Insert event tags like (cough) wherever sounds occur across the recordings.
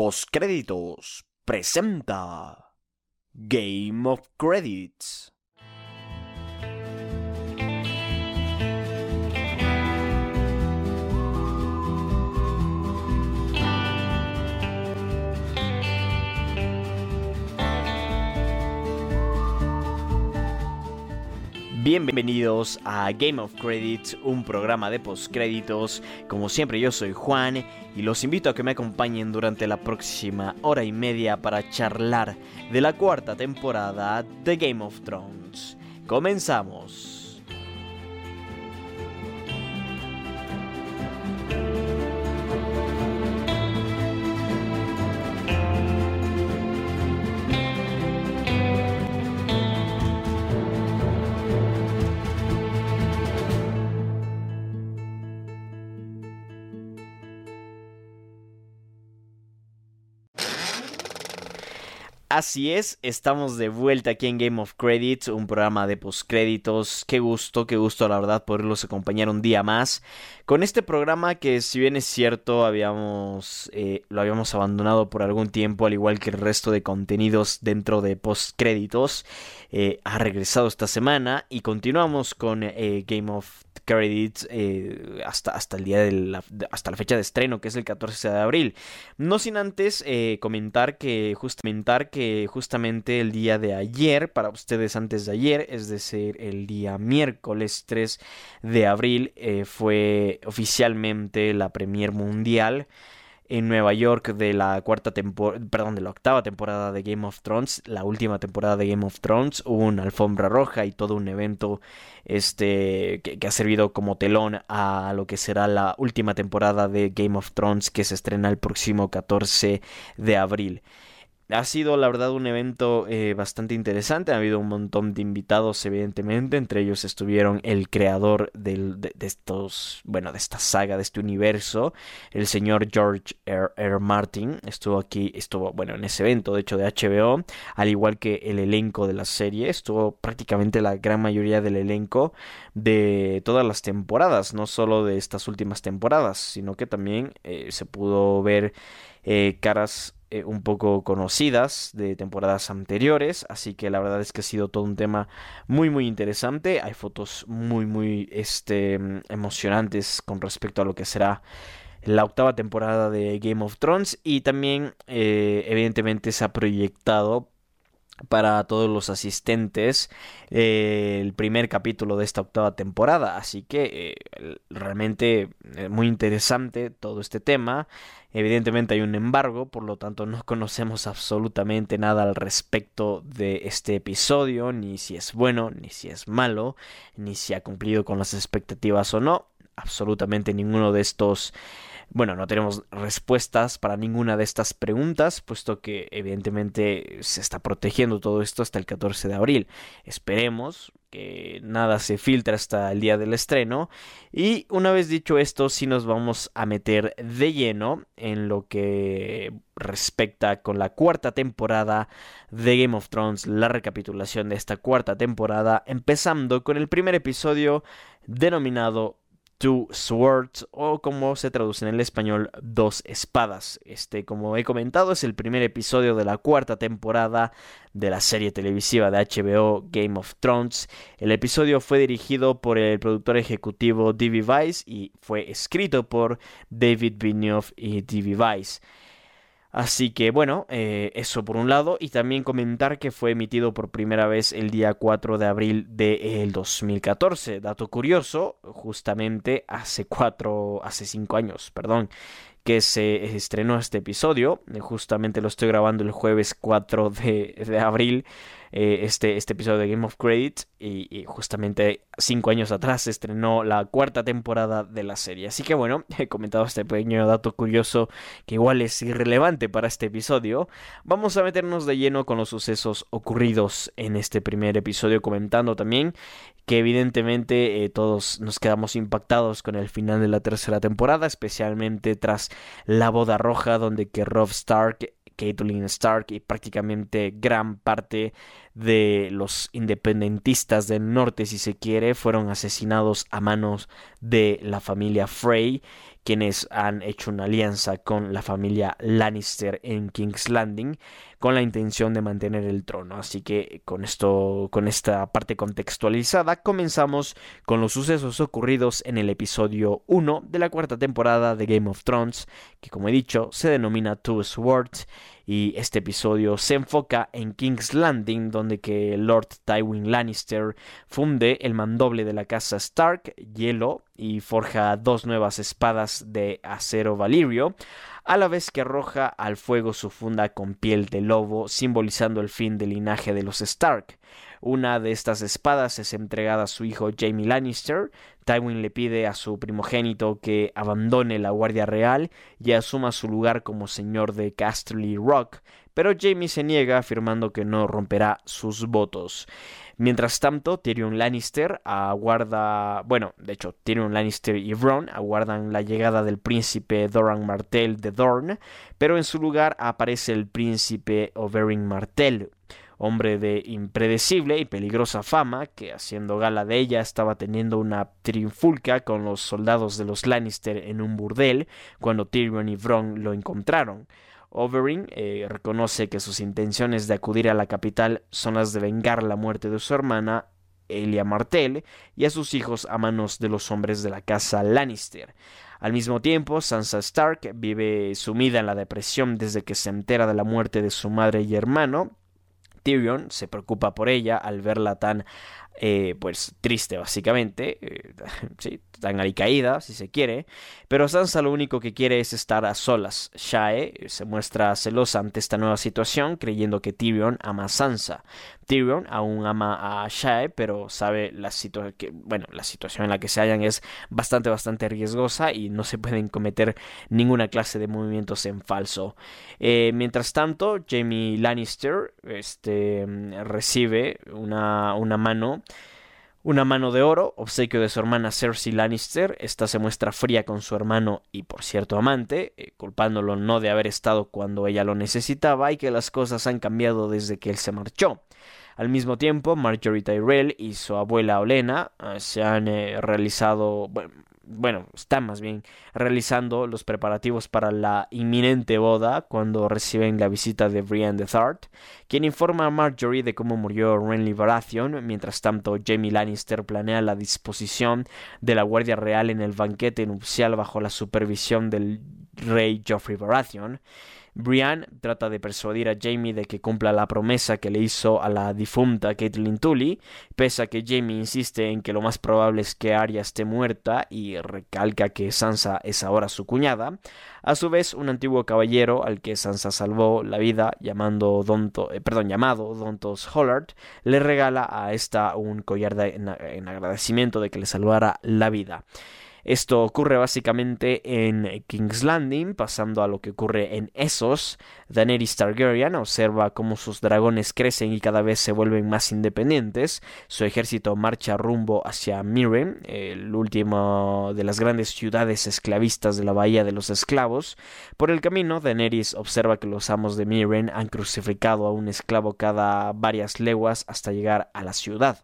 Postcréditos presenta Game of Credits. Bienvenidos a Game of Credits, un programa de postcréditos. Como siempre yo soy Juan y los invito a que me acompañen durante la próxima hora y media para charlar de la cuarta temporada de Game of Thrones. Comenzamos. Así es, estamos de vuelta aquí en Game of Credits, un programa de postcréditos. Qué gusto, qué gusto, la verdad, poderlos acompañar un día más con este programa que, si bien es cierto, habíamos eh, lo habíamos abandonado por algún tiempo, al igual que el resto de contenidos dentro de postcréditos, eh, ha regresado esta semana y continuamos con eh, Game of Credits hasta, hasta el día de la, hasta la fecha de estreno, que es el 14 de abril. No sin antes comentar, que que justamente el día de ayer, para ustedes antes de ayer, es decir, el día miércoles 3 de abril, eh, fue oficialmente la premier mundial en Nueva York de la cuarta temporada, perdón, de la octava temporada de Game of Thrones, la última temporada de Game of Thrones, hubo una alfombra roja y todo un evento este que, ha servido como telón a lo que será la última temporada de Game of Thrones que se estrena el próximo 14 de abril. Ha sido la verdad un evento eh, bastante interesante, ha habido un montón de invitados evidentemente, entre ellos estuvieron el creador de, estos, bueno, de esta saga, de este universo, el señor George R. Martin, estuvo aquí, estuvo, bueno, en ese evento de hecho de HBO, al igual que el elenco de la serie, estuvo prácticamente la gran mayoría del elenco de todas las temporadas, no solo de estas últimas temporadas, sino que también eh, se pudo ver eh, caras eh, un poco conocidas de temporadas anteriores, así que la verdad es que ha sido todo un tema muy muy interesante, hay fotos muy muy este, emocionantes con respecto a lo que será la octava temporada de Game of Thrones y también eh, evidentemente se ha proyectado para todos los asistentes eh, el primer capítulo de esta octava temporada así que realmente muy interesante todo este tema Evidentemente hay un embargo, por lo tanto no conocemos absolutamente nada al respecto de este episodio, ni si es bueno, ni si es malo, ni si ha cumplido con las expectativas o no. Absolutamente ninguno de estos bueno, no tenemos respuestas para ninguna de estas preguntas, puesto que evidentemente se está protegiendo todo esto hasta el 14 de abril. Esperemos que nada se filtre hasta el día del estreno. Y una vez dicho esto, sí nos vamos a meter de lleno en lo que respecta con la cuarta temporada de Game of Thrones, la recapitulación de esta cuarta temporada, empezando con el primer episodio denominado Two Swords o como se traduce en el español Dos Espadas. Este, como he comentado, es el primer episodio de la cuarta temporada de la serie televisiva de HBO Game of Thrones. El episodio fue dirigido por el productor ejecutivo D.B. Weiss y fue escrito por David Benioff y D.B. Weiss. Así que bueno, eh, eso por un lado y también comentar que fue emitido por primera vez el día 4 de abril del 2014. Dato curioso, justamente hace cuatro, hace cinco años, perdón, que se estrenó este episodio. Justamente lo estoy grabando el jueves 4 de, de abril. Eh, este, este episodio de Game of Credits y, justamente cinco años atrás estrenó la cuarta temporada de la serie. Así que bueno, (laughs) he comentado este pequeño dato curioso que igual es irrelevante para este episodio. Vamos a meternos de lleno con los sucesos ocurridos en este primer episodio comentando también que evidentemente eh, todos nos quedamos impactados con el final de la tercera temporada, especialmente tras la boda roja donde que Rob Stark Caitlyn Stark y prácticamente gran parte de los independentistas del norte, si se quiere, fueron asesinados a manos de la familia Frey, quienes han hecho una alianza con la familia Lannister en King's Landing con la intención de mantener el trono. Así que con esto, con esta parte contextualizada, comenzamos con los sucesos ocurridos en el episodio 1 de la cuarta temporada de Game of Thrones, que como he dicho se denomina Two Swords y este episodio se enfoca en King's Landing, donde que Lord Tywin Lannister funde el mandoble de la casa Stark, hielo, y forja dos nuevas espadas de acero valirio, a la vez que arroja al fuego su funda con piel de lobo, simbolizando el fin del linaje de los Stark. Una de estas espadas es entregada a su hijo Jaime Lannister. Tywin le pide a su primogénito que abandone la Guardia Real y asuma su lugar como señor de Casterly Rock, pero Jaime se niega afirmando que no romperá sus votos. Mientras tanto, Tyrion Lannister aguarda, bueno, de hecho, Tyrion Lannister y Bronn aguardan la llegada del príncipe Doran Martell de Dorne, pero en su lugar aparece el príncipe Oberyn Martell, hombre de impredecible y peligrosa fama, que haciendo gala de ella estaba teniendo una trinfulca con los soldados de los Lannister en un burdel cuando Tyrion y Bronn lo encontraron. Overeem eh, reconoce que sus intenciones de acudir a la capital son las de vengar la muerte de su hermana Elia Martell y a sus hijos a manos de los hombres de la casa Lannister. Al mismo tiempo, Sansa Stark vive sumida en la depresión desde que se entera de la muerte de su madre y hermano. Tyrion se preocupa por ella al verla tan eh, pues triste básicamente, eh, (laughs) sí, tan alicaída si se quiere, pero Sansa lo único que quiere es estar a solas. Shae se muestra celosa ante esta nueva situación, creyendo que Tyrion ama a Sansa. Tyrion aún ama a Shae, pero sabe la, que, bueno, la situación en la que se hallan es bastante, bastante riesgosa y no se pueden cometer ninguna clase de movimientos en falso. Eh, mientras tanto, Jamie Lannister este, recibe una, una mano una mano de oro, obsequio de su hermana Cersei Lannister, esta se muestra fría con su hermano y por cierto amante, eh, culpándolo no de haber estado cuando ella lo necesitaba y que las cosas han cambiado desde que él se marchó. Al mismo tiempo, Marjorie Tyrell y su abuela Olena eh, se han eh, realizado, están más bien realizando los preparativos para la inminente boda cuando reciben la visita de Brienne de Thart, quien informa a Marjorie de cómo murió Renly Baratheon, mientras tanto Jamie Lannister planea la disposición de la Guardia Real en el banquete nupcial bajo la supervisión del rey Joffrey Baratheon. Brian trata de persuadir a Jamie de que cumpla la promesa que le hizo a la difunta Caitlyn Tully, pese a que Jamie insiste en que lo más probable es que Arya esté muerta y recalca que Sansa es ahora su cuñada. A su vez, un antiguo caballero al que Sansa salvó la vida, llamando Donto, eh, perdón, llamado Dontos Hollard, le regala a esta un collar en agradecimiento de que le salvara la vida. Esto ocurre básicamente en King's Landing, pasando a lo que ocurre en Essos. Daenerys Targaryen observa cómo sus dragones crecen y cada vez se vuelven más independientes. Su ejército marcha rumbo hacia Miren, el último de las grandes ciudades esclavistas de la Bahía de los Esclavos. Por el camino, Daenerys observa que los amos de Miren han crucificado a un esclavo cada varias leguas hasta llegar a la ciudad.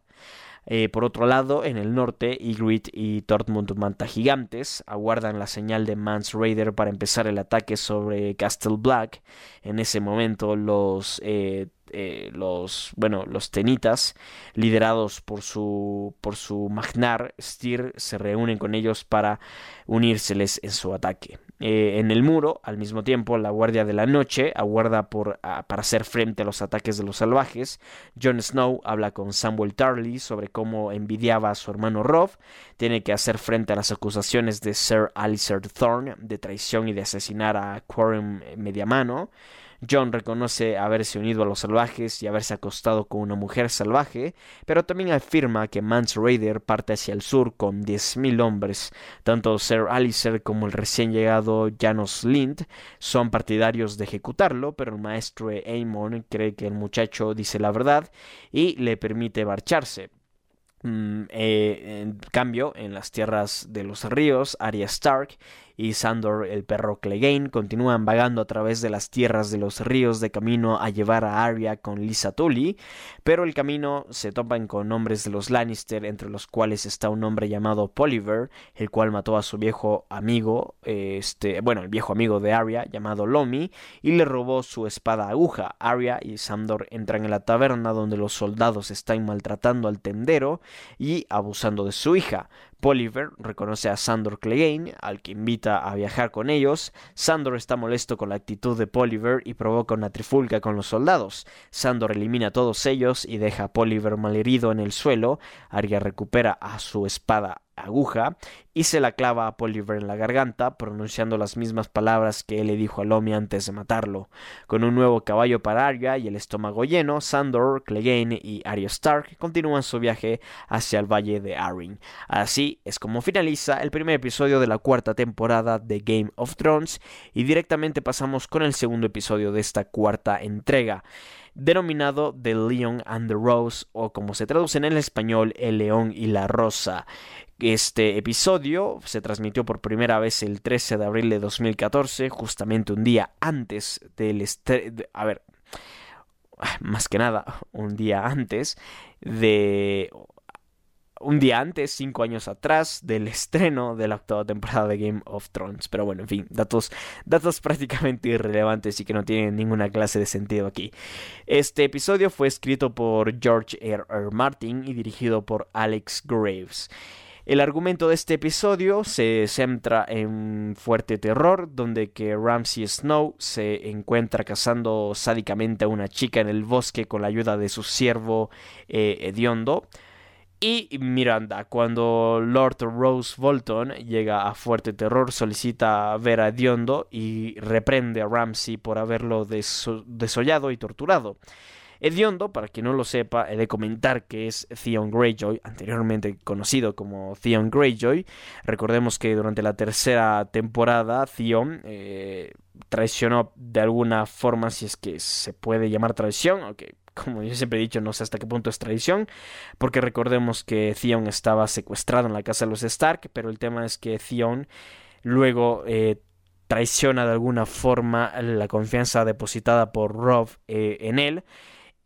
Eh, por otro lado, en el norte, Ygritte y Tormund Manta Gigantes aguardan la señal de Mans Raider para empezar el ataque sobre Castle Black. En ese momento, los eh, eh, los bueno los tenitas liderados por su por su magnar Styr se reúnen con ellos para unírseles en su ataque eh, en el muro al mismo tiempo la guardia de la noche aguarda por para hacer frente a los ataques de los salvajes. Jon Snow habla con Samuel Tarly sobre cómo envidiaba a su hermano Rob. Tiene que hacer frente a las acusaciones de Sir Alistair Thorne de traición y de asesinar a Quorum Mediamano John reconoce haberse unido a los salvajes y haberse acostado con una mujer salvaje, pero también afirma que Mance Raider parte hacia el sur con 10.000 hombres. Tanto Sir Alistair como el recién llegado Janos Lind son partidarios de ejecutarlo, pero el maestro Aemon cree que el muchacho dice la verdad y le permite marcharse. Mm, eh, en cambio, en las tierras de los ríos, Arya Stark y Sandor, el perro Clegane, continúan vagando a través de las tierras de los ríos de camino a llevar a Arya con Lisa Tully, pero el camino se topan con hombres de los Lannister, entre los cuales está un hombre llamado Poliver, el cual mató a su viejo amigo, este, bueno, el viejo amigo de Arya, llamado Lomi, y le robó su espada aguja. Arya y Sandor entran en la taberna donde los soldados están maltratando al tendero y abusando de su hija. Poliver reconoce a Sandor Clegane, al que invita a viajar con ellos. Sandor está molesto con la actitud de Poliver y provoca una trifulca con los soldados. Sandor elimina a todos ellos y deja a Poliver malherido en el suelo. Arya recupera a su espada aguja y se la clava a Poliver en la garganta, pronunciando las mismas palabras que él le dijo a Lomi antes de matarlo. Con un nuevo caballo para Arya y el estómago lleno, Sandor, Clegane y Arya Stark continúan su viaje hacia el valle de Arryn. Así es como finaliza el primer episodio de la cuarta temporada de Game of Thrones y directamente pasamos con el segundo episodio de esta cuarta entrega denominado The Leon and the Rose o como se traduce en el español El León y la Rosa. Este episodio se transmitió por primera vez el 13 de abril de 2014, justamente un día antes del estreno... A ver, más que nada, un día antes de un día antes, cinco años atrás, del estreno de la octava temporada de Game of Thrones. Pero bueno, en fin, datos, datos (laughs) prácticamente irrelevantes y que no tienen ninguna clase de sentido aquí. Este episodio fue escrito por George R. R. Martin y dirigido por Alex Graves. El argumento de este episodio se centra en fuerte terror, donde que Ramsay Snow se encuentra cazando sádicamente a una chica en el bosque con la ayuda de su siervo eh, hediondo. Y Miranda, cuando Lord Rose Bolton llega a Fuerte Terror, solicita ver a Hediondo y reprende a Ramsay por haberlo desollado y torturado. Hediondo, para quien no lo sepa, he de comentar que es Theon Greyjoy, anteriormente conocido como Theon Greyjoy. Recordemos que durante la tercera temporada Theon eh, traicionó de alguna forma, si es que se puede llamar traición, aunque como yo siempre he dicho, no sé hasta qué punto es traición, porque recordemos que Theon estaba secuestrado en la casa de los Stark, pero el tema es que Theon luego eh, traiciona de alguna forma la confianza depositada por Rob eh, en él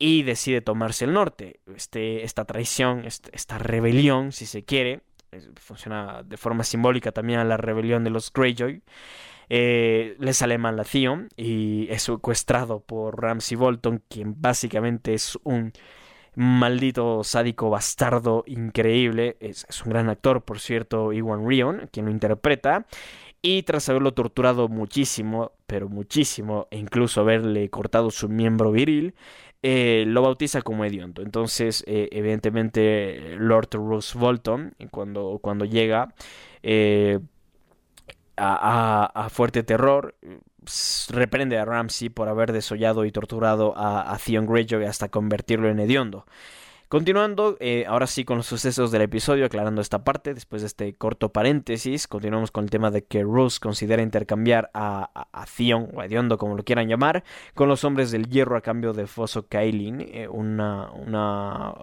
y decide tomarse el norte. Este, esta traición, esta rebelión, si se quiere, funciona de forma simbólica también a la rebelión de los Greyjoy, eh, le sale mal a y es secuestrado por Ramsay Bolton, quien básicamente es un maldito sádico bastardo increíble. Es, es, un gran actor, por cierto, Iwan Rion, quien lo interpreta. Y tras haberlo torturado muchísimo, pero muchísimo, e incluso haberle cortado su miembro viril, eh, lo bautiza como hediondo. Entonces, eh, evidentemente, Lord Roose Bolton, cuando, cuando llega eh, a, Fuerte Terror, reprende a Ramsey por haber desollado y torturado a, a Theon Greyjoy hasta convertirlo en hediondo. Continuando, eh, ahora sí con los sucesos del episodio, aclarando esta parte, después de este corto paréntesis, continuamos con el tema de que Rose considera intercambiar a, a, o Hediondo, como lo quieran llamar, con los hombres del hierro a cambio de Foso Kaelin, eh, una,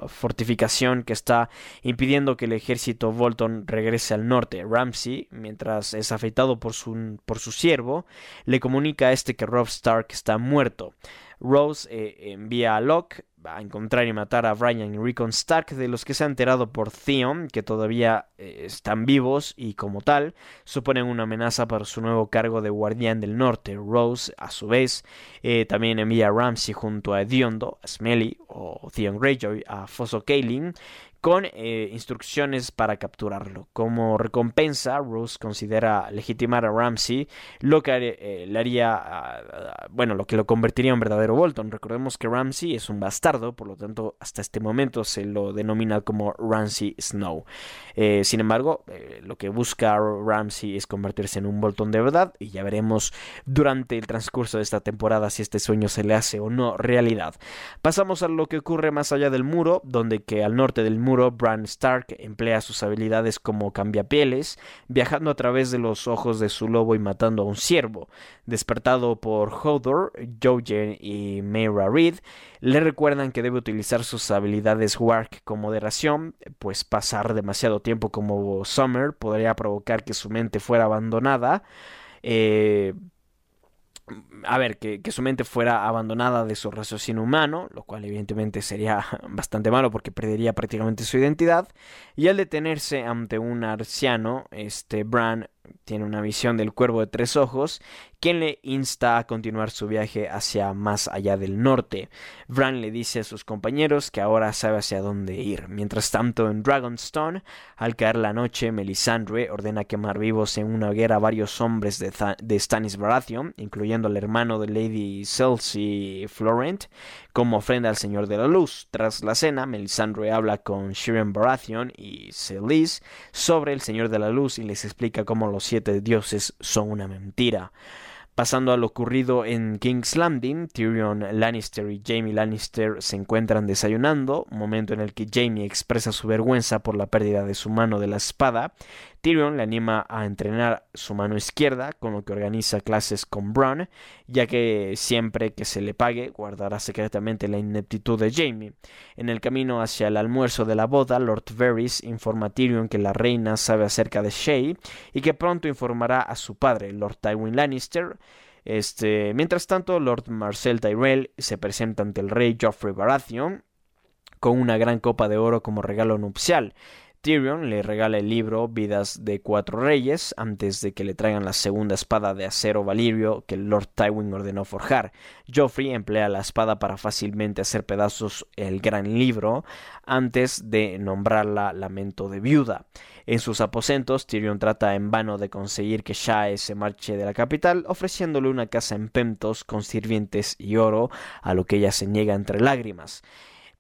fortificación que está impidiendo que el ejército Bolton regrese al norte. Ramsey, mientras es afeitado por su, por su siervo, le comunica a este que Robb Stark está muerto. Rose eh, envía a Locke a encontrar y matar a Brian y Rickon Stark, de los que se ha enterado por Theon, que todavía eh, están vivos y como tal suponen una amenaza para su nuevo cargo de guardián del norte. Rose, a su vez, eh, también envía a Ramsey junto a Ediondo, a Smelly o Theon Greyjoy, a Foso Kaelin, con eh, instrucciones para capturarlo. Como recompensa, Rose considera legitimar a Ramsey, lo que eh, le haría, bueno, lo que lo convertiría en verdadero Bolton. Recordemos que Ramsey es un bastardo, por lo tanto, hasta este momento se lo denomina como Ramsey Snow. Eh, sin embargo, lo que busca Ramsey es convertirse en un Bolton de verdad, y ya veremos durante el transcurso de esta temporada si este sueño se le hace o no realidad. Pasamos a lo que ocurre más allá del muro, donde que al norte del muro Bran Stark emplea sus habilidades como cambiapieles, viajando a través de los ojos de su lobo y matando a un ciervo. Despertado por Hodor, Jojen y Mayra Reed, le recuerdan recuerdan que debe utilizar sus habilidades Wark con moderación, pues pasar demasiado tiempo como Summer podría provocar que su mente fuera abandonada. Eh, a ver, que, su mente fuera abandonada de su raciocinio humano, lo cual evidentemente sería (laughs) bastante malo porque perdería prácticamente su identidad. Y al detenerse ante un arciano, este Bran tiene una visión del cuervo de tres ojos, quien le insta a continuar su viaje hacia más allá del norte. Bran le dice a sus compañeros que ahora sabe hacia dónde ir. Mientras tanto, en Dragonstone, al caer la noche, Melisandre ordena quemar vivos en una hoguera a varios hombres de, de Stannis Baratheon, incluyendo al hermano de Lady Cersei Florent, como ofrenda al Señor de la Luz. Tras la cena, Melisandre habla con Shiren Baratheon y Celis sobre el Señor de la Luz y les explica cómo los siete dioses son una mentira. Pasando a lo ocurrido en King's Landing, Tyrion Lannister y Jamie Lannister se encuentran desayunando, momento en el que Jamie expresa su vergüenza por la pérdida de su mano de la espada. Tyrion le anima a entrenar su mano izquierda, con lo que organiza clases con Bronn, ya que siempre que se le pague guardará secretamente la ineptitud de Jamie. En el camino hacia el almuerzo de la boda, Lord Varys informa a Tyrion que la reina sabe acerca de Shay y que pronto informará a su padre, Lord Tywin Lannister, este, mientras tanto, Lord Marcel Tyrell se presenta ante el rey Joffrey Baratheon con una gran copa de oro como regalo nupcial. Tyrion le regala el libro Vidas de Cuatro Reyes antes de que le traigan la segunda espada de acero valirio que Lord Tywin ordenó forjar. Joffrey emplea la espada para fácilmente hacer pedazos el gran libro antes de nombrarla Lamento de Viuda. En sus aposentos, Tyrion trata en vano de conseguir que Shae se marche de la capital, ofreciéndole una casa en Pentos con sirvientes y oro, a lo que ella se niega entre lágrimas.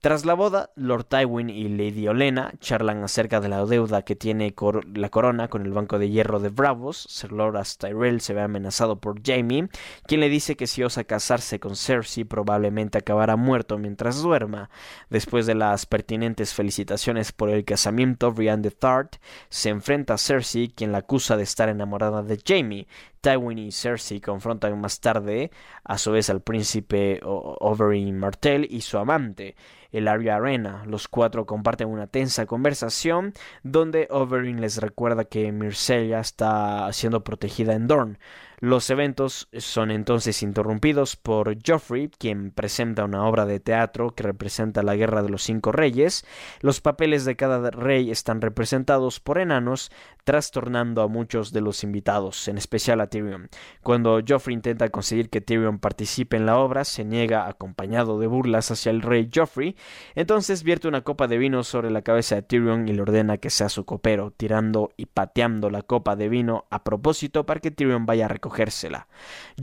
Tras la boda, Lord Tywin y Lady Olena charlan acerca de la deuda que tiene la corona con el Banco de Hierro de Bravos. Sir Loras Tyrell se ve amenazado por Jaime, quien le dice que si osa casarse con Cersei probablemente acabará muerto mientras duerma. Después de las pertinentes felicitaciones por el casamiento, Brienne de Thart se enfrenta a Cersei, quien la acusa de estar enamorada de Jaime. Tywin y Cersei confrontan más tarde, a su vez, al príncipe Oberyn Martell y su amante el Aria Arena. Los cuatro comparten una tensa conversación donde Oberyn les recuerda que Myrcella está siendo protegida en Dorne. Los eventos son entonces interrumpidos por Geoffrey, quien presenta una obra de teatro que representa la Guerra de los Cinco Reyes. Los papeles de cada rey están representados por enanos, trastornando a muchos de los invitados, en especial a Tyrion. Cuando Geoffrey intenta conseguir que Tyrion participe en la obra, se niega acompañado de burlas hacia el rey Geoffrey. Entonces vierte una copa de vino sobre la cabeza de Tyrion y le ordena que sea su copero, tirando y pateando la copa de vino a propósito para que Tyrion vaya a recoger cogérsela.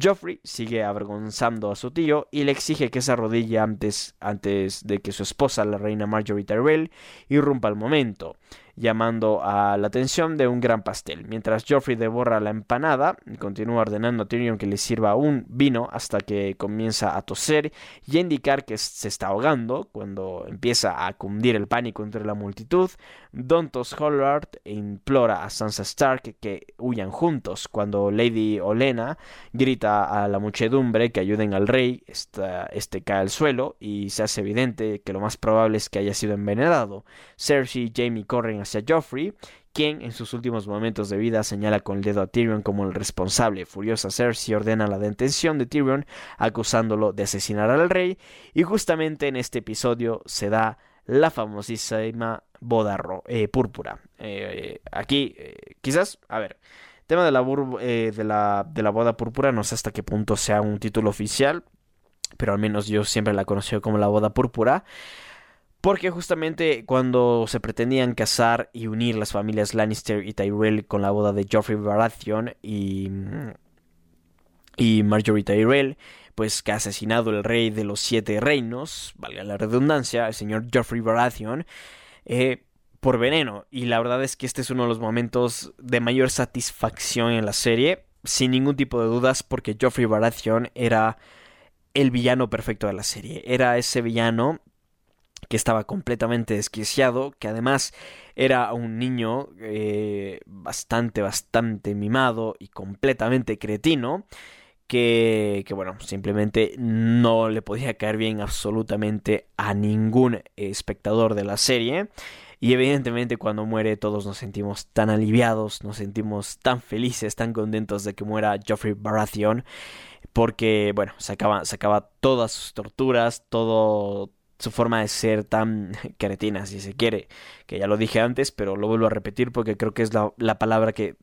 Joffrey sigue avergonzando a su tío y le exige que se arrodille antes, antes de que su esposa, la reina Marjorie Tyrell, irrumpa el momento llamando a la atención de un gran pastel. Mientras Joffrey devora la empanada, continúa ordenando a Tyrion que le sirva un vino hasta que comienza a toser y a indicar que se está ahogando. Cuando empieza a cundir el pánico entre la multitud, Dontos Hollard implora a Sansa Stark que huyan juntos. Cuando Lady Olena grita a la muchedumbre que ayuden al rey, este cae al suelo y se hace evidente que lo más probable es que haya sido envenenado. Cersei y Jamie corren hacia Joffrey, quien en sus últimos momentos de vida señala con el dedo a Tyrion como el responsable. Furiosa Cersei ordena la detención de Tyrion, acusándolo de asesinar al rey, y justamente en este episodio se da la famosísima boda eh, púrpura. Eh, aquí, eh, quizás, a ver, tema de la, de, la, de la boda púrpura, no sé hasta qué punto sea un título oficial, pero al menos yo siempre la he conocido como la boda púrpura. Porque justamente cuando se pretendían casar y unir las familias Lannister y Tyrell con la boda de Joffrey Baratheon y, y Marjorie Tyrell, pues que ha asesinado el rey de los siete reinos, valga la redundancia, el señor Joffrey Baratheon, eh, por veneno. Y la verdad es que este es uno de los momentos de mayor satisfacción en la serie, sin ningún tipo de dudas, porque Joffrey Baratheon era el villano perfecto de la serie. Era ese villano que estaba completamente desquiciado, que además era un niño eh, bastante, bastante mimado y completamente cretino, que, bueno, simplemente no le podía caer bien absolutamente a ningún espectador de la serie. Y evidentemente cuando muere todos nos sentimos tan aliviados, nos sentimos tan felices, tan contentos de que muera Geoffrey Baratheon. Porque, bueno, se acaba, se acaba todas sus torturas, todo su forma de ser tan cretina, si se quiere. Que ya lo dije antes, pero lo vuelvo a repetir porque creo que es la palabra que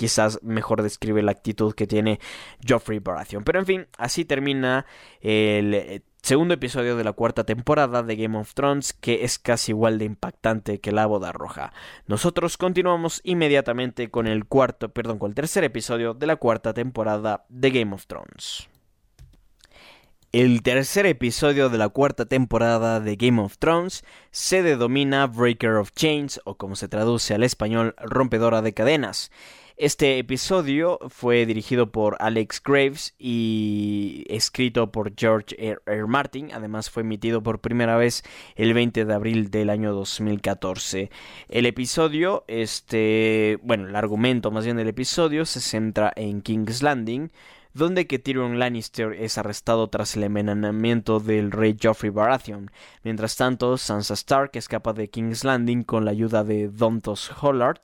quizás mejor describe la actitud que tiene Joffrey Baratheon. Pero en fin, así termina el eh, segundo episodio de la cuarta temporada de Game of Thrones, que es casi igual de impactante que la boda roja. Nosotros continuamos inmediatamente con el cuarto, perdón, con el tercer episodio de la cuarta temporada de Game of Thrones. El tercer episodio de la cuarta temporada de Game of Thrones se denomina Breaker of Chains o como se traduce al español Rompedora de Cadenas. Este episodio fue dirigido por Alex Graves y escrito por George R. Martin. Además fue emitido por primera vez el 20 de abril del año 2014. El episodio, este, bueno, el argumento más bien del episodio se centra en King's Landing donde que Tyrion Lannister es arrestado tras el envenenamiento del rey Joffrey Baratheon. Mientras tanto, Sansa Stark escapa de King's Landing con la ayuda de Dontos Hollard,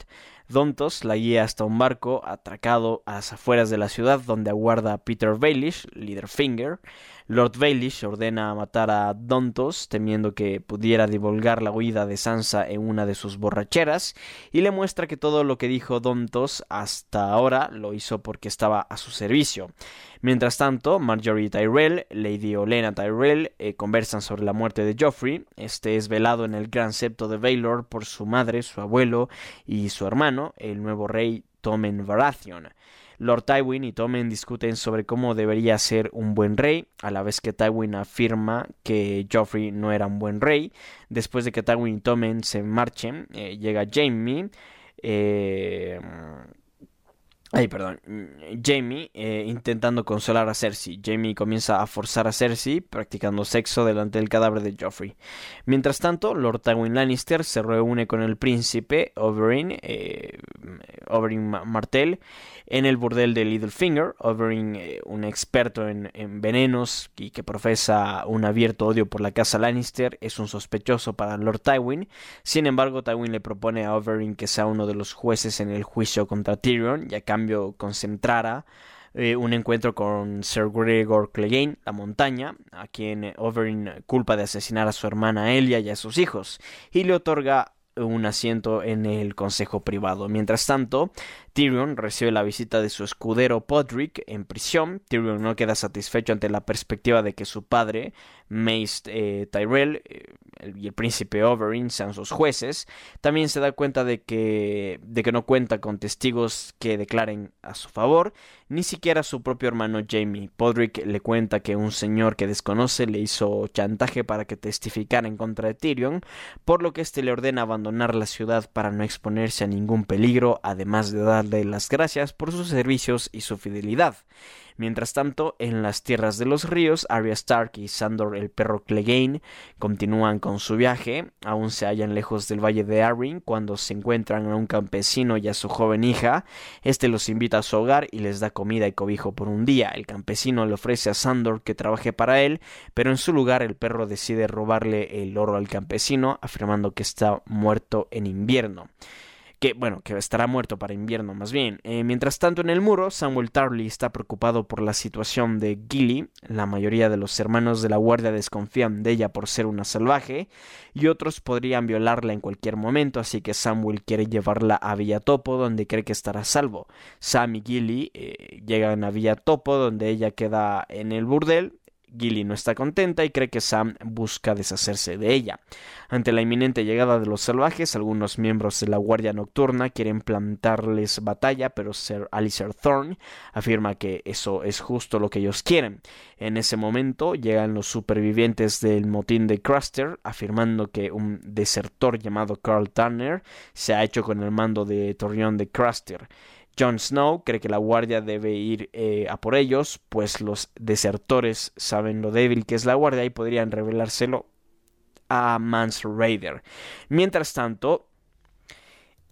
Dontos la guía hasta un barco atracado a las afueras de la ciudad donde aguarda Peter Baelish, Littlefinger. Lord Baelish ordena matar a Dontos temiendo que pudiera divulgar la huida de Sansa en una de sus borracheras y le muestra que todo lo que dijo Dontos hasta ahora lo hizo porque estaba a su servicio. Mientras tanto, Marjorie Tyrell, Lady Olena Tyrell, eh, conversan sobre la muerte de Joffrey. Este es velado en el gran septo de Baelor por su madre, su abuelo y su hermano, el nuevo rey Tommen Baratheon. Lord Tywin y Tommen discuten sobre cómo debería ser un buen rey, a la vez que Tywin afirma que Joffrey no era un buen rey. Después de que Tywin y Tommen se marchen, eh, llega Jaime. Eh, Ay, perdón. Jamie eh, intentando consolar a Cersei. Jamie comienza a forzar a Cersei practicando sexo delante del cadáver de Joffrey. Mientras tanto, Lord Tywin Lannister se reúne con el príncipe Oberyn, eh, Oberyn Martell en el burdel de Littlefinger. Oberyn, eh, un experto en, venenos y que profesa un abierto odio por la casa Lannister, es un sospechoso para Lord Tywin. Sin embargo, Tywin le propone a Oberyn que sea uno de los jueces en el juicio contra Tyrion y a cambio concentrara eh, un encuentro con Sir Gregor Clegane, la montaña, a quien Oberyn culpa de asesinar a su hermana Elia y a sus hijos, y le otorga un asiento en el consejo privado. Mientras tanto, Tyrion recibe la visita de su escudero Podrick en prisión. Tyrion no queda satisfecho ante la perspectiva de que su padre, Mace eh, Tyrell eh, y el príncipe Oberyn sean sus jueces. También se da cuenta de que, de que no cuenta con testigos que declaren a su favor, ni siquiera su propio hermano Jamie. Podrick le cuenta que un señor que desconoce le hizo chantaje para que testificara en contra de Tyrion, por lo que éste le ordena abandonar la ciudad para no exponerse a ningún peligro, además de dar de las gracias por sus servicios y su fidelidad. Mientras tanto, en las tierras de los ríos, Arya Stark y Sandor el perro Clegane continúan con su viaje. Aún se hallan lejos del valle de Arryn cuando se encuentran a un campesino y a su joven hija. Este los invita a su hogar y les da comida y cobijo por un día. El campesino le ofrece a Sandor que trabaje para él, pero en su lugar el perro decide robarle el oro al campesino, afirmando que está muerto en invierno bueno, que estará muerto para invierno más bien. Eh, mientras tanto en el muro, Samuel Tarly está preocupado por la situación de Gilly. La mayoría de los hermanos de la guardia desconfían de ella por ser una salvaje y otros podrían violarla en cualquier momento, así que Samuel quiere llevarla a Villa Topo donde cree que estará salvo. Sam y Gilly eh, llegan a Villa Topo donde ella queda en el burdel Gilly no está contenta y cree que Sam busca deshacerse de ella. Ante la inminente llegada de los salvajes, algunos miembros de la Guardia Nocturna quieren plantarles batalla, pero Sir Alistair Thorne afirma que eso es justo lo que ellos quieren. En ese momento llegan los supervivientes del motín de Craster, afirmando que un desertor llamado Carl Turner se ha hecho con el mando de Torreón de Craster. Jon Snow cree que la guardia debe ir eh, a por ellos, pues los desertores saben lo débil que es la guardia y podrían revelárselo a Mance Raider. Mientras tanto,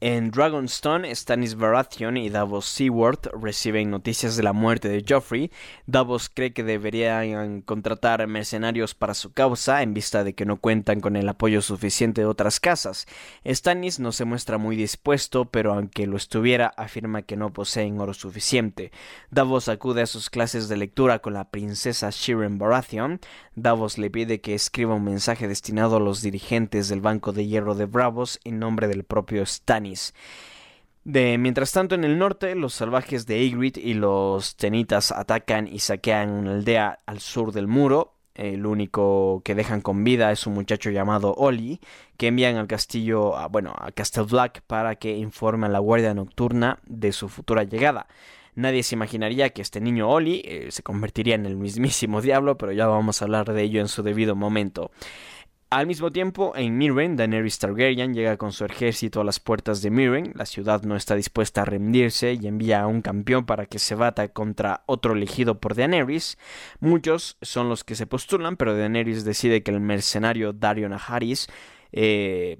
En Dragonstone, Stannis Baratheon y Davos Seaworth reciben noticias de la muerte de Joffrey. Davos cree que deberían contratar mercenarios para su causa en vista de que no cuentan con el apoyo suficiente de otras casas. Stannis no se muestra muy dispuesto, pero aunque lo estuviera, afirma que no poseen oro suficiente. Davos acude a sus clases de lectura con la princesa Shiren Baratheon. Davos le pide que escriba un mensaje destinado a los dirigentes del Banco de Hierro de Bravos en nombre del propio Stannis. De, mientras tanto, en el norte, los salvajes de Ygritte y los tenitas atacan y saquean una aldea al sur del muro. El único que dejan con vida es un muchacho llamado Oli, que envían al castillo, a, bueno, a Castle Black para que informe a la guardia nocturna de su futura llegada. Nadie se imaginaría que este niño Oli eh, se convertiría en el mismísimo (laughs) diablo, pero ya vamos a hablar de ello en su debido momento. Al mismo tiempo, en Mirren, Daenerys Targaryen llega con su ejército a las puertas de Mirren. La ciudad no está dispuesta a rendirse y envía a un campeón para que se bata contra otro elegido por Daenerys. Muchos son los que se postulan, pero Daenerys decide que el mercenario Dario Naharis eh,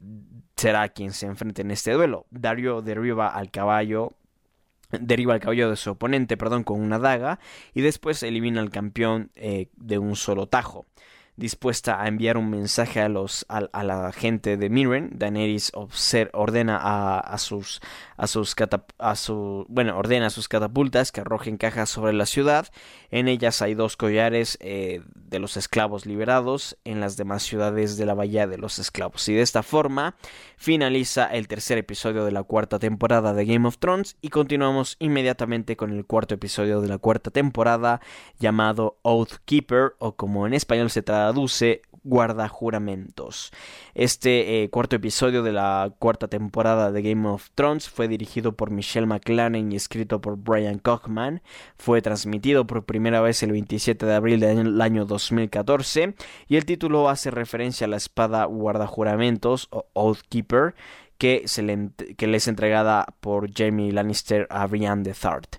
será quien se enfrente en este duelo. Dario derriba al caballo derriba al caballo de su oponente, perdón, con una daga y después elimina al campeón eh, de un solo tajo dispuesta a enviar un mensaje a los a, la gente de Miren, Daenerys ordena a, a sus a sus a su bueno ordena a sus catapultas que arrojen cajas sobre la ciudad. En ellas hay dos collares eh, de los esclavos liberados en las demás ciudades de la bahía de los esclavos. Y de esta forma finaliza el tercer episodio de la cuarta temporada de Game of Thrones y continuamos inmediatamente con el cuarto episodio de la cuarta temporada llamado Oathkeeper o como en español se traduce guarda juramentos. Este eh, cuarto episodio de la cuarta temporada de Game of Thrones fue dirigido por Michelle McLaren y escrito por Brian Kochman. Fue transmitido por primera vez el 27 de abril del año 2014 y el título hace referencia a la espada guardajuramentos o Oathkeeper que, se le, que le es entregada por Jamie Lannister a Brian de Thart.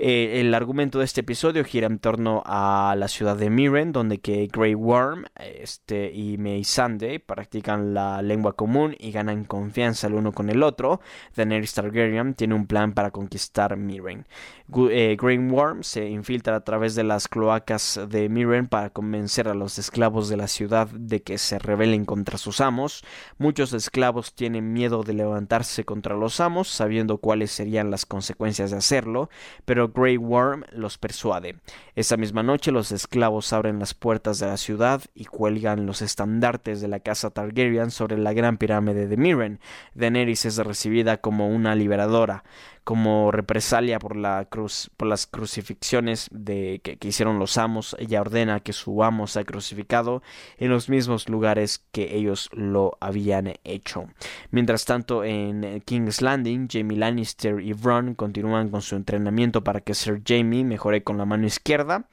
Eh, el argumento de este episodio gira en torno a la ciudad de Mirren, donde que Grey Worm este, y Meisande practican la lengua común y ganan confianza el uno con el otro. Daenerys Targaryen tiene un plan para conquistar Mirren. Eh, Grey Worm se infiltra a través de las cloacas de Mirren para convencer a los esclavos de la ciudad de que se rebelen contra sus amos. Muchos esclavos tienen miedo de levantarse contra los amos, sabiendo cuáles serían las consecuencias de hacerlo, pero Grey Worm los persuade. Esa misma noche los esclavos abren las puertas de la ciudad y cuelgan los estandartes de la casa Targaryen sobre la gran pirámide de Mirren. Daenerys es recibida como una liberadora como represalia por, la cruz, por las crucifixiones de, que, hicieron los amos, ella ordena que su amo sea crucificado en los mismos lugares que ellos lo habían hecho. Mientras tanto, en King's Landing, Jamie Lannister y Bronn continúan con su entrenamiento para que Sir Jamie mejore con la mano izquierda.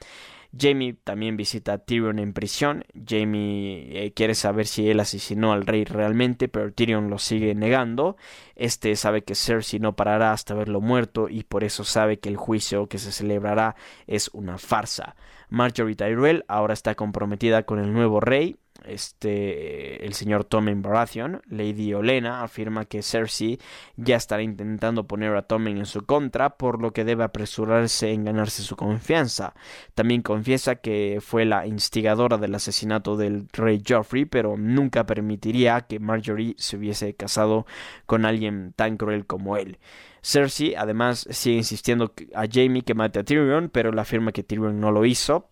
Jamie también visita a Tyrion en prisión. Jamie eh, quiere saber si él asesinó al rey realmente, pero Tyrion lo sigue negando. Este sabe que Cersei no parará hasta verlo muerto y por eso sabe que el juicio que se celebrará es una farsa. Marjorie Tyrell ahora está comprometida con el nuevo rey este, el señor Tommen Baratheon, Lady Olena, afirma que Cersei ya estará intentando poner a Tommen en su contra, por lo que debe apresurarse en ganarse su confianza. También confiesa que fue la instigadora del asesinato del rey Joffrey, pero nunca permitiría que Marjorie se hubiese casado con alguien tan cruel como él. Cersei además sigue insistiendo a Jamie que mate a Tyrion, pero le afirma que Tyrion no lo hizo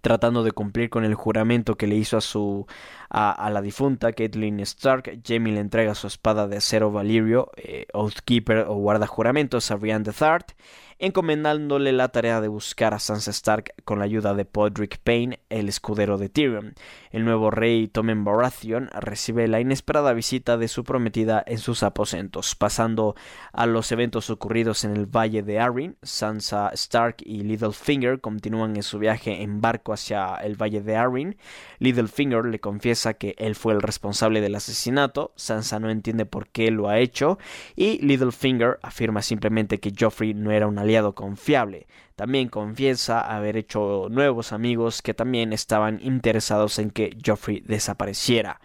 tratando de cumplir con el juramento que le hizo a su a, la difunta Caitlyn Stark, Jamie le entrega su espada de acero Valirio, eh, Oathkeeper o guarda juramentos a Brian de Thart encomendándole la tarea de buscar a Sansa Stark con la ayuda de Podrick Payne, el escudero de Tyrion. El nuevo rey Tommen Baratheon recibe la inesperada visita de su prometida en sus aposentos. Pasando a los eventos ocurridos en el Valle de Arryn, Sansa Stark y Littlefinger continúan en su viaje en barco hacia el Valle de Arryn. Littlefinger le confiesa que él fue el responsable del asesinato, Sansa no entiende por qué lo ha hecho y Littlefinger afirma simplemente que Joffrey no era una aliado confiable. También confiesa haber hecho nuevos amigos que también estaban interesados en que Joffrey desapareciera.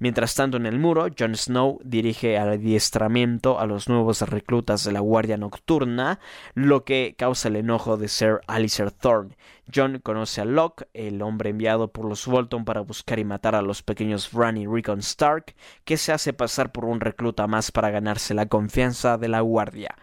Mientras tanto, en el muro, Jon Snow dirige al adiestramiento a los nuevos reclutas de la Guardia Nocturna, lo que causa el enojo de Sir Alistair Thorne. Jon conoce a Locke, el hombre enviado por los Bolton para buscar y matar a los pequeños Bran y Rickon Stark, que se hace pasar por un recluta más para ganarse la confianza de la Guardia.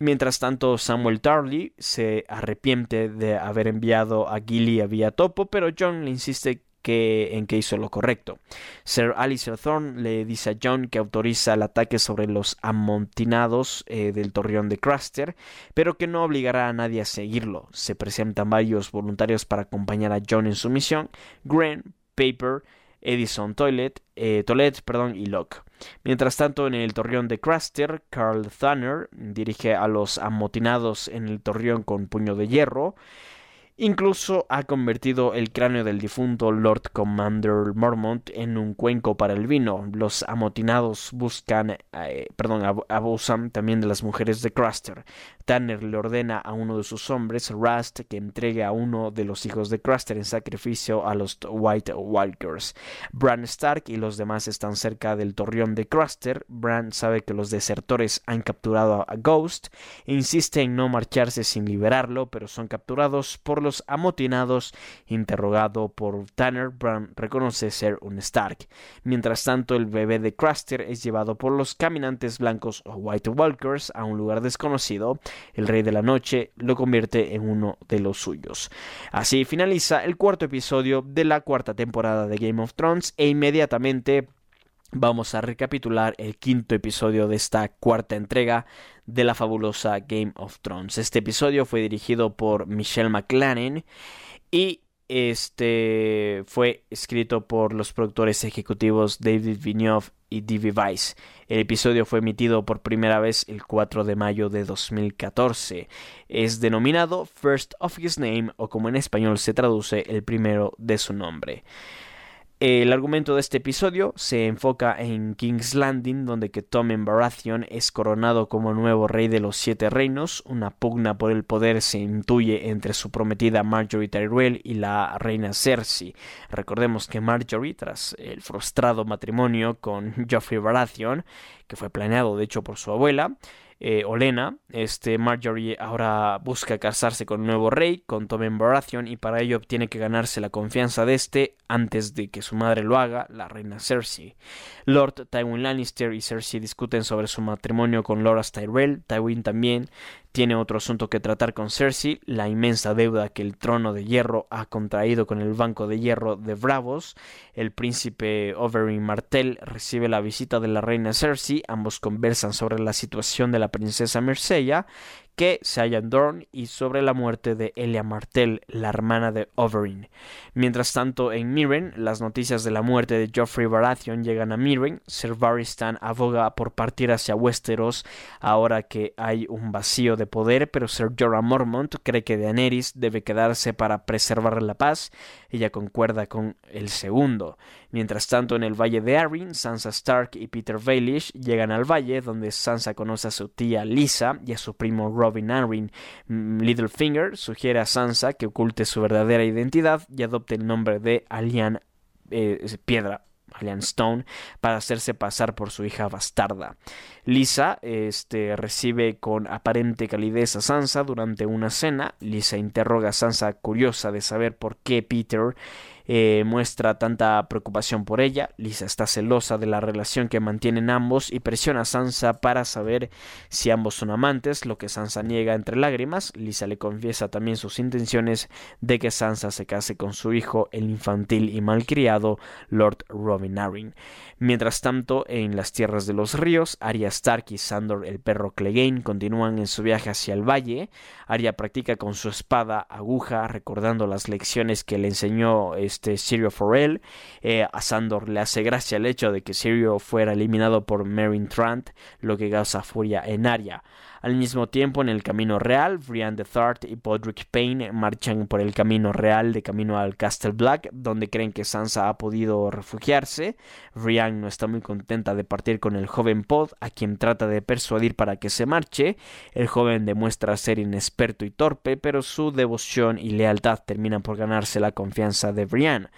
Mientras tanto, Samuel Tarly se arrepiente de haber enviado a Gilly a Vía Topo, pero John le insiste que, en que hizo lo correcto. Sir Alistair Thorne le dice a John que autoriza el ataque sobre los amontinados eh, del torreón de Craster, pero que no obligará a nadie a seguirlo. Se presentan varios voluntarios para acompañar a John en su misión, Gren, Paper, Edison Toilet, eh, perdón, y Locke. Mientras tanto, en el torreón de Craster, Carl Thanner dirige a los amotinados en el torreón con puño de hierro. Incluso ha convertido el cráneo del difunto Lord Commander Mormont en un cuenco para el vino. Los amotinados buscan, eh, perdón, abusan también de las mujeres de Craster. Tanner le ordena a uno de sus hombres, Rust, que entregue a uno de los hijos de Craster en sacrificio a los White Walkers. Bran Stark y los demás están cerca del torreón de Craster. Bran sabe que los desertores han capturado a Ghost e insiste en no marcharse sin liberarlo, pero son capturados por los amotinados. Interrogado por Tanner, Brown reconoce ser un Stark. Mientras tanto, el bebé de Craster es llevado por los caminantes blancos o White Walkers a un lugar desconocido. El Rey de la Noche lo convierte en uno de los suyos. Así finaliza el cuarto episodio de la cuarta temporada de Game of Thrones e inmediatamente vamos a recapitular el quinto episodio de esta cuarta entrega de la fabulosa Game of Thrones. Este episodio fue dirigido por Michelle McLaren y este fue escrito por los productores ejecutivos David Vigneault y D.V. Weiss. El episodio fue emitido por primera vez el 4 de mayo de 2014. Es denominado First of His Name o como en español se traduce el primero de su nombre. El argumento de este episodio se enfoca en King's Landing, donde que Tommen Baratheon es coronado como nuevo rey de los siete reinos. Una pugna por el poder se intuye entre su prometida Marjorie Tyrell y la reina Cersei. Recordemos que Marjorie, tras el frustrado matrimonio con Joffrey Baratheon, que fue planeado de hecho por su abuela, eh, Olena, este Marjorie ahora busca casarse con un nuevo rey, con Tommen Baratheon, y para ello tiene que ganarse la confianza de este antes de que su madre lo haga, la reina Cersei. Lord Tywin Lannister y Cersei discuten sobre su matrimonio con Loras Tyrell. Tywin también tiene otro asunto que tratar con Cersei, la inmensa deuda que el trono de hierro ha contraído con el banco de hierro de Bravos. El príncipe Oberyn Martell recibe la visita de la reina Cersei, ambos conversan sobre la situación de la princesa Merceya que en Dorne y sobre la muerte de Elia Martell, la hermana de Oberyn. Mientras tanto, en Mirren, las noticias de la muerte de Joffrey Baratheon llegan a Mirren. Ser Barristan aboga por partir hacia Westeros ahora que hay un vacío de poder, pero Ser Jorah Mormont cree que Daenerys debe quedarse para preservar la paz. Ella concuerda con el segundo. Mientras tanto, en el valle de Arryn, Sansa Stark y Peter Baelish llegan al valle, donde Sansa conoce a su tía Lisa y a su primo Robin Arryn. Mm, Littlefinger sugiere a Sansa que oculte su verdadera identidad y adopte el nombre de Alian eh, Piedra Alian Stone para hacerse pasar por su hija bastarda. Lisa este, recibe con aparente calidez a Sansa durante una cena. Lisa interroga a Sansa curiosa de saber por qué Peter eh, muestra tanta preocupación por ella. Lisa está celosa de la relación que mantienen ambos y presiona a Sansa para saber si ambos son amantes, lo que Sansa niega entre lágrimas. Lisa le confiesa también sus intenciones de que Sansa se case con su hijo, el infantil y malcriado Lord Robin Arryn. Mientras tanto, en las tierras de los ríos, Arya Stark y Sandor el perro Clegane continúan en su viaje hacia el valle. Arya practica con su espada aguja, recordando las lecciones que le enseñó este Sirio Forel. Eh, a Sandor le hace gracia el hecho de que Sirio fuera eliminado por Meryn Trant, lo que causa furia en Arya. Al mismo tiempo, en el camino real, Brian de Thart y Podrick Payne marchan por el camino real de camino al Castle Black, donde creen que Sansa ha podido refugiarse. Brian no está muy contenta de partir con el joven Pod, a quien trata de persuadir para que se marche. El joven demuestra ser inexperto y torpe, pero su devoción y lealtad terminan por ganarse la confianza de Brian.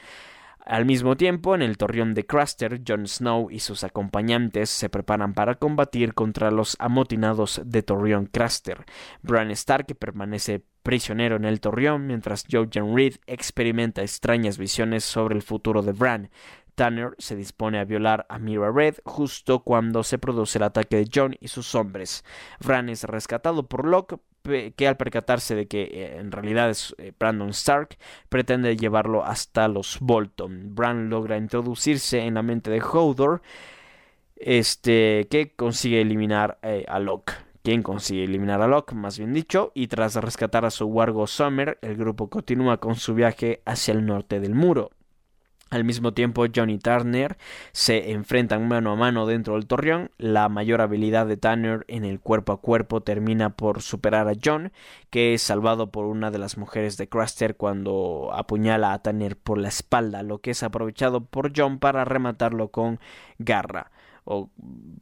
Al mismo tiempo, en el torreón de Craster, Jon Snow y sus acompañantes se preparan para combatir contra los amotinados de Torreón Craster. Bran Stark permanece prisionero en el torreón mientras Jojen Reed experimenta extrañas visiones sobre el futuro de Bran. Tanner se dispone a violar a Mira Red justo cuando se produce el ataque de Jon y sus hombres. Bran es rescatado por Locke, que al percatarse de que eh, en realidad es eh, Brandon Stark, pretende llevarlo hasta los Bolton. Bran logra introducirse en la mente de Hodor, este, que consigue eliminar eh, a Locke. Quien consigue eliminar a Locke, más bien dicho, y tras rescatar a su Wargo Summer, el grupo continúa con su viaje hacia el norte del muro. Al mismo tiempo, Johnny Turner se enfrentan mano a mano dentro del torreón. La mayor habilidad de Turner en el cuerpo a cuerpo termina por superar a John, que es salvado por una de las mujeres de Craster cuando apuñala a Tanner por la espalda, lo que es aprovechado por John para rematarlo con garra o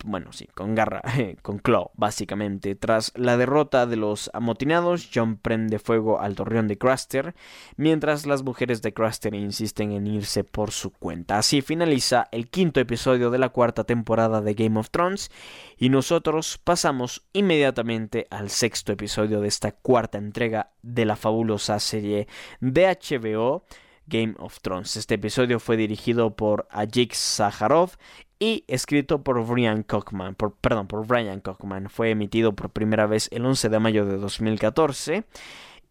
bueno, sí, con garra, (laughs) con claw, básicamente. Tras la derrota de los amotinados, John prende fuego al torreón de Craster, mientras las mujeres de Craster insisten en irse por su cuenta. Así finaliza el quinto episodio de la cuarta temporada de Game of Thrones y nosotros pasamos inmediatamente al sexto episodio de esta cuarta entrega de la fabulosa serie de HBO. Game of Thrones. Este episodio fue dirigido por Ajik Zaharov y escrito por Brian Cockman, perdón, por. Fue emitido por primera vez el 11 de mayo de 2014.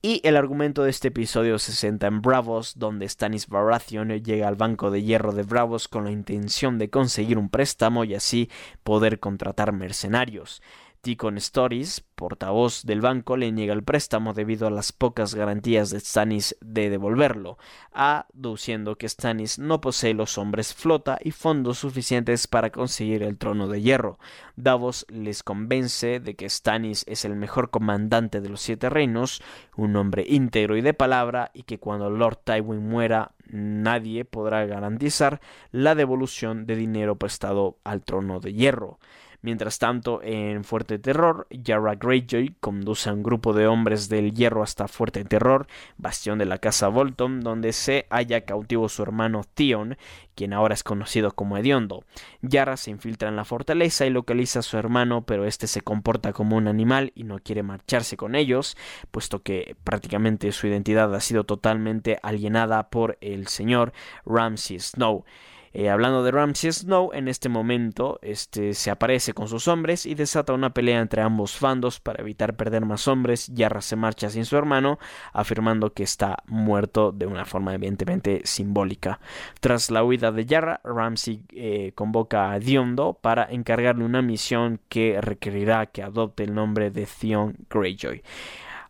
Y el argumento de este episodio se centra en Bravos, donde Stanis Baratheon llega al banco de hierro de Bravos con la intención de conseguir un préstamo y así poder contratar mercenarios. Ticon Stories, portavoz del banco, le niega el préstamo debido a las pocas garantías de Stannis de devolverlo, aduciendo que Stannis no posee los hombres flota y fondos suficientes para conseguir el trono de hierro. Davos les convence de que Stannis es el mejor comandante de los siete reinos, un hombre íntegro y de palabra, y que cuando Lord Tywin muera nadie podrá garantizar la devolución de dinero prestado al trono de hierro. Mientras tanto, en Fuerte Terror, Yara Greyjoy conduce a un grupo de hombres del hierro hasta Fuerte Terror, bastión de la casa Bolton, donde se halla cautivo su hermano Theon, quien ahora es conocido como Hediondo. Yara se infiltra en la fortaleza y localiza a su hermano, pero este se comporta como un animal y no quiere marcharse con ellos, puesto que prácticamente su identidad ha sido totalmente alienada por el señor Ramsay Snow. Eh, hablando de Ramsay Snow, en este momento este, se aparece con sus hombres y desata una pelea entre ambos bandos para evitar perder más hombres. Yarra se marcha sin su hermano, afirmando que está muerto de una forma evidentemente simbólica. Tras la huida de Yarra, Ramsay eh, convoca a Diondo para encargarle una misión que requerirá que adopte el nombre de Theon Greyjoy.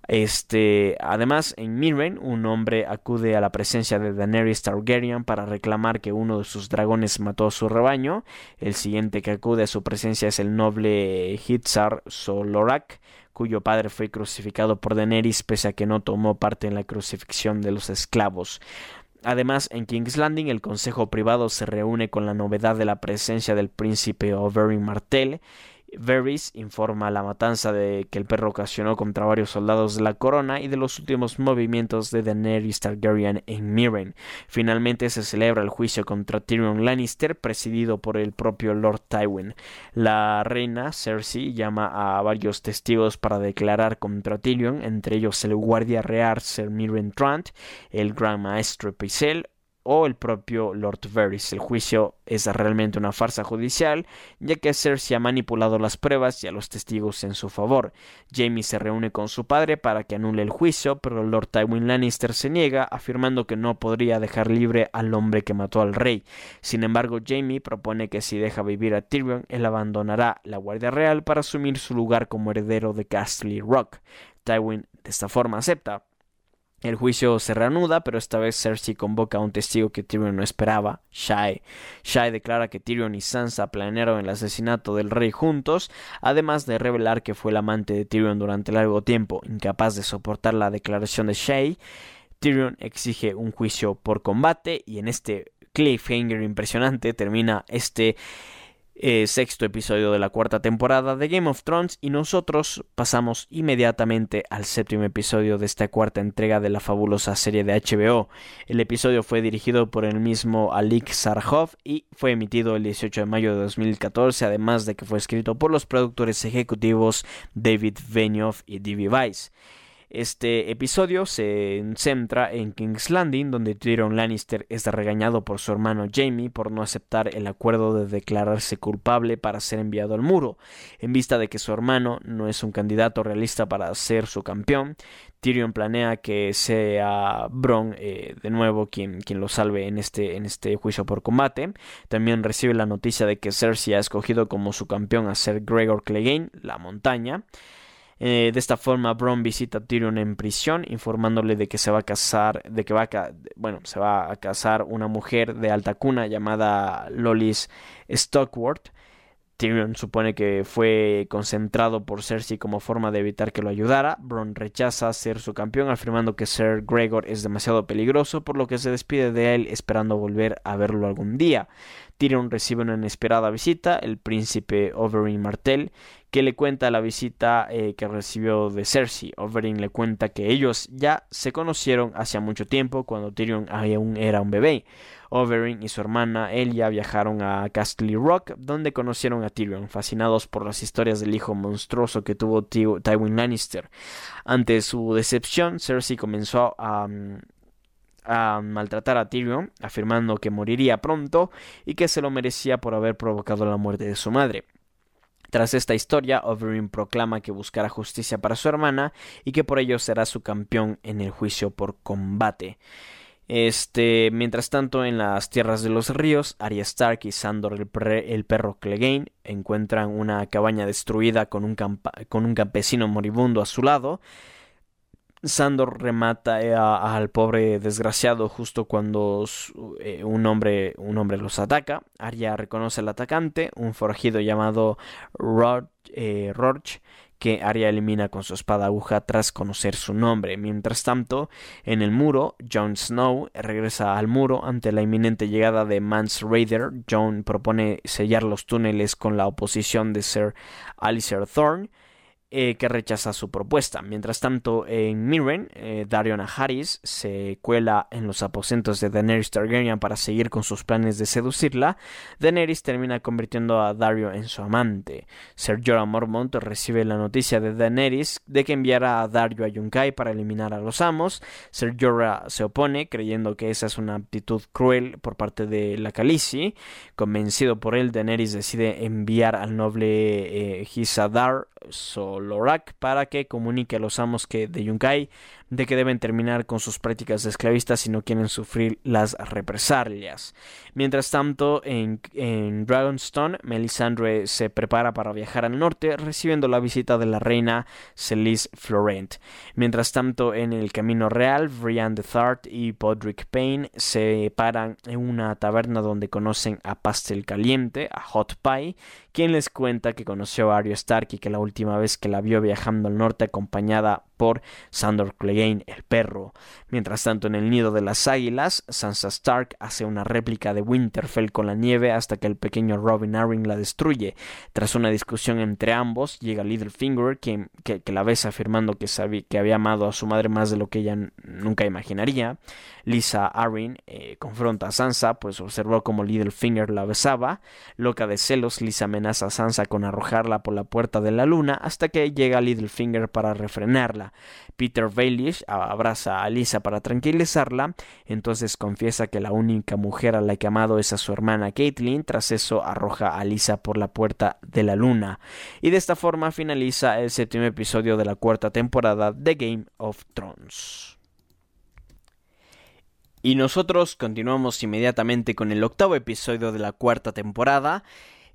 Este, además, en Mirren, un hombre acude a la presencia de Daenerys Targaryen para reclamar que uno de sus dragones mató a su rebaño. El siguiente que acude a su presencia es el noble Hitzar Solorak, cuyo padre fue crucificado por Daenerys pese a que no tomó parte en la crucifixión de los esclavos. Además, en King's Landing el Consejo Privado se reúne con la novedad de la presencia del príncipe Oberyn Martell Varys informa la matanza de que el perro ocasionó contra varios soldados de la corona y de los últimos movimientos de Daenerys Targaryen en Mirren. Finalmente se celebra el juicio contra Tyrion Lannister, presidido por el propio Lord Tywin. La reina Cersei llama a varios testigos para declarar contra Tyrion, entre ellos el guardia real Sir Mirren Trant, el gran maestro Pycelle, o el propio Lord Varys. El juicio es realmente una farsa judicial, ya que Cersei ha manipulado las pruebas y a los testigos en su favor. Jaime se reúne con su padre para que anule el juicio, pero Lord Tywin Lannister se niega, afirmando que no podría dejar libre al hombre que mató al rey. Sin embargo, Jaime propone que si deja vivir a Tyrion, él abandonará la Guardia Real para asumir su lugar como heredero de Castle Rock. Tywin de esta forma acepta, el juicio se reanuda, pero esta vez Cersei convoca a un testigo que Tyrion no esperaba, Shai. Shai declara que Tyrion y Sansa planearon el asesinato del rey juntos, además de revelar que fue el amante de Tyrion durante largo tiempo. Incapaz de soportar la declaración de Shai, Tyrion exige un juicio por combate y en este cliffhanger impresionante termina este eh, sexto episodio de la cuarta temporada de Game of Thrones y nosotros pasamos inmediatamente al séptimo episodio de esta cuarta entrega de la fabulosa serie de HBO. El episodio fue dirigido por el mismo Alik Sarhov y fue emitido el 18 de mayo de 2014, además de que fue escrito por los productores ejecutivos David Benioff y D.B. Weiss. Este episodio se centra en King's Landing, donde Tyrion Lannister es regañado por su hermano Jamie por no aceptar el acuerdo de declararse culpable para ser enviado al muro. En vista de que su hermano no es un candidato realista para ser su campeón, Tyrion planea que sea Bron eh, de nuevo quien, quien lo salve en este, en este juicio por combate. También recibe la noticia de que Cersei ha escogido como su campeón a ser Gregor Clegane, la montaña. Eh, de esta forma, Bron visita a Tyrion en prisión, informándole de que se va a casar, de que va a, bueno, se va a casar una mujer de alta cuna llamada Lolis Stockworth. Tyrion supone que fue concentrado por Cersei como forma de evitar que lo ayudara. Bron rechaza ser su campeón, afirmando que Ser Gregor es demasiado peligroso, por lo que se despide de él esperando volver a verlo algún día. Tyrion recibe una inesperada visita, el príncipe Oberyn Martell, que le cuenta la visita eh, que recibió de Cersei. Oberyn le cuenta que ellos ya se conocieron hace mucho tiempo, cuando Tyrion aún era un bebé. Oberyn y su hermana Elia viajaron a Castle Rock, donde conocieron a Tyrion, fascinados por las historias del hijo monstruoso que tuvo Tywin Lannister. Ante su decepción, Cersei comenzó a, mm, a maltratar a Tyrion, afirmando que moriría pronto y que se lo merecía por haber provocado la muerte de su madre. Tras esta historia, Oberyn proclama que buscará justicia para su hermana y que por ello será su campeón en el juicio por combate. Este, mientras tanto, en las tierras de los ríos, Arya Stark y Sandor el, perro Clegane encuentran una cabaña destruida con un, con un campesino moribundo a su lado. Sandor remata eh, al pobre desgraciado justo cuando eh, un, hombre, un hombre los ataca. Arya reconoce al atacante, un forajido llamado Rod, eh, que Arya elimina con su espada aguja tras conocer su nombre. Mientras tanto, en el muro, Jon Snow regresa al muro ante la inminente llegada de Mance Raider. Jon propone sellar los túneles con la oposición de Sir Alistair Thorne. Eh, que rechaza su propuesta. Mientras tanto, en Mirren, eh, Darion Harris se cuela en los aposentos de Daenerys Targaryen para seguir con sus planes de seducirla. Daenerys termina convirtiendo a Dario en su amante. Ser Jorah Mormont recibe la noticia de Daenerys de que enviará a Dario a Yunkai para eliminar a los amos. Ser Jorah se opone, creyendo que esa es una actitud cruel por parte de la Khaleesi. Convencido por él, Daenerys decide enviar al noble eh, Hisadar Solorak para que comunique a los amos que de Yunkai de que deben terminar con sus prácticas esclavistas si no quieren sufrir las represalias. Mientras tanto, en, Dragonstone, Melisandre se prepara para viajar al norte, recibiendo la visita de la reina Celise Florent. Mientras tanto, en el Camino Real, Brian de Thart y Podrick Payne se paran en una taberna donde conocen a Pastel Caliente, a Hot Pie, quien les cuenta que conoció a Arya Stark y que la última vez que la vio viajando al norte acompañada por Sandor Clegane el perro. Mientras tanto, en el nido de las águilas, Sansa Stark hace una réplica de Winterfell con la nieve hasta que el pequeño Robin Arryn la destruye. Tras una discusión entre ambos, llega Littlefinger, que, que, la besa afirmando que, que había amado a su madre más de lo que ella nunca imaginaría. Lisa Arryn eh, confronta a Sansa, pues observó como Littlefinger la besaba. Loca de celos, Lisa amenaza a Sansa con arrojarla por la puerta de la luna hasta que llega Littlefinger para refrenarla. Peter Baelish abraza a Lisa para tranquilizarla, entonces confiesa que la única mujer a la que ha amado es a su hermana Caitlyn, tras eso arroja a Lisa por la puerta de la luna. Y de esta forma finaliza el séptimo episodio de la cuarta temporada de Game of Thrones. Y nosotros continuamos inmediatamente con el octavo episodio de la cuarta temporada,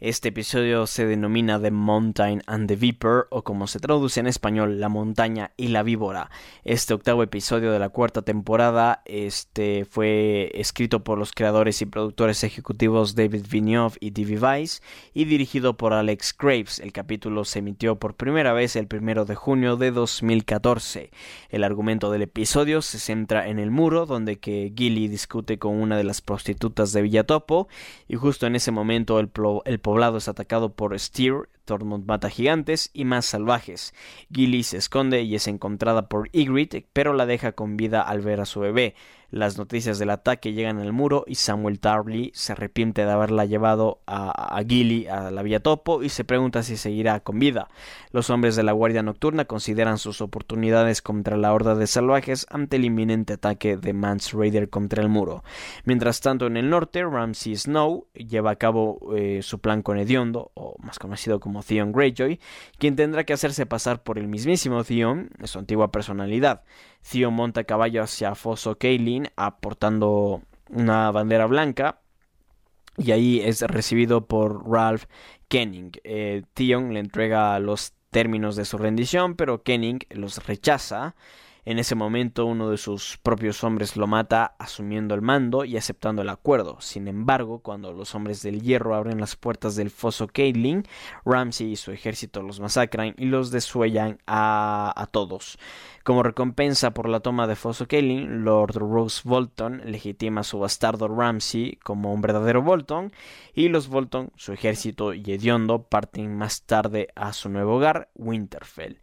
este episodio se denomina The Mountain and the Viper, o como se traduce en español, La montaña y la víbora. Este octavo episodio de la cuarta temporada este, fue escrito por los creadores y productores ejecutivos David Vigneault y D.B. Weiss y dirigido por Alex Graves. El capítulo se emitió por primera vez el primero de junio de 2014. El argumento del episodio se centra en el muro donde que Gilly discute con una de las prostitutas de Villatopo y justo en ese momento el, el poblado es atacado por Steer, Tormund mata gigantes y más salvajes. Gilly se esconde y es encontrada por Ygritte, pero la deja con vida al ver a su bebé. Las noticias del ataque llegan al muro y Samuel Tarly se arrepiente de haberla llevado a, Gilly a la Villa Topo y se pregunta si seguirá con vida. Los hombres de la Guardia Nocturna consideran sus oportunidades contra la horda de salvajes ante el inminente ataque de Mance Raider contra el muro. Mientras tanto, en el norte, Ramsay Snow lleva a cabo eh, su plan con Ediondo, o más conocido como Theon Greyjoy, quien tendrá que hacerse pasar por el mismísimo Theon, su antigua personalidad. Theon monta caballo hacia Foso Kaelin aportando una bandera blanca y ahí es recibido por Ralph Kenning. Eh, le entrega los términos de su rendición, pero Kenning los rechaza. En ese momento uno de sus propios hombres lo mata asumiendo el mando y aceptando el acuerdo. Sin embargo, cuando los hombres del hierro abren las puertas del foso Caitlin, Ramsey y su ejército los masacran y los desuellan a, todos. Como recompensa por la toma de Foso Caitlin, Lord Rose Bolton legitima a su bastardo Ramsey como un verdadero Bolton y los Bolton, su ejército y Hediondo parten más tarde a su nuevo hogar, Winterfell.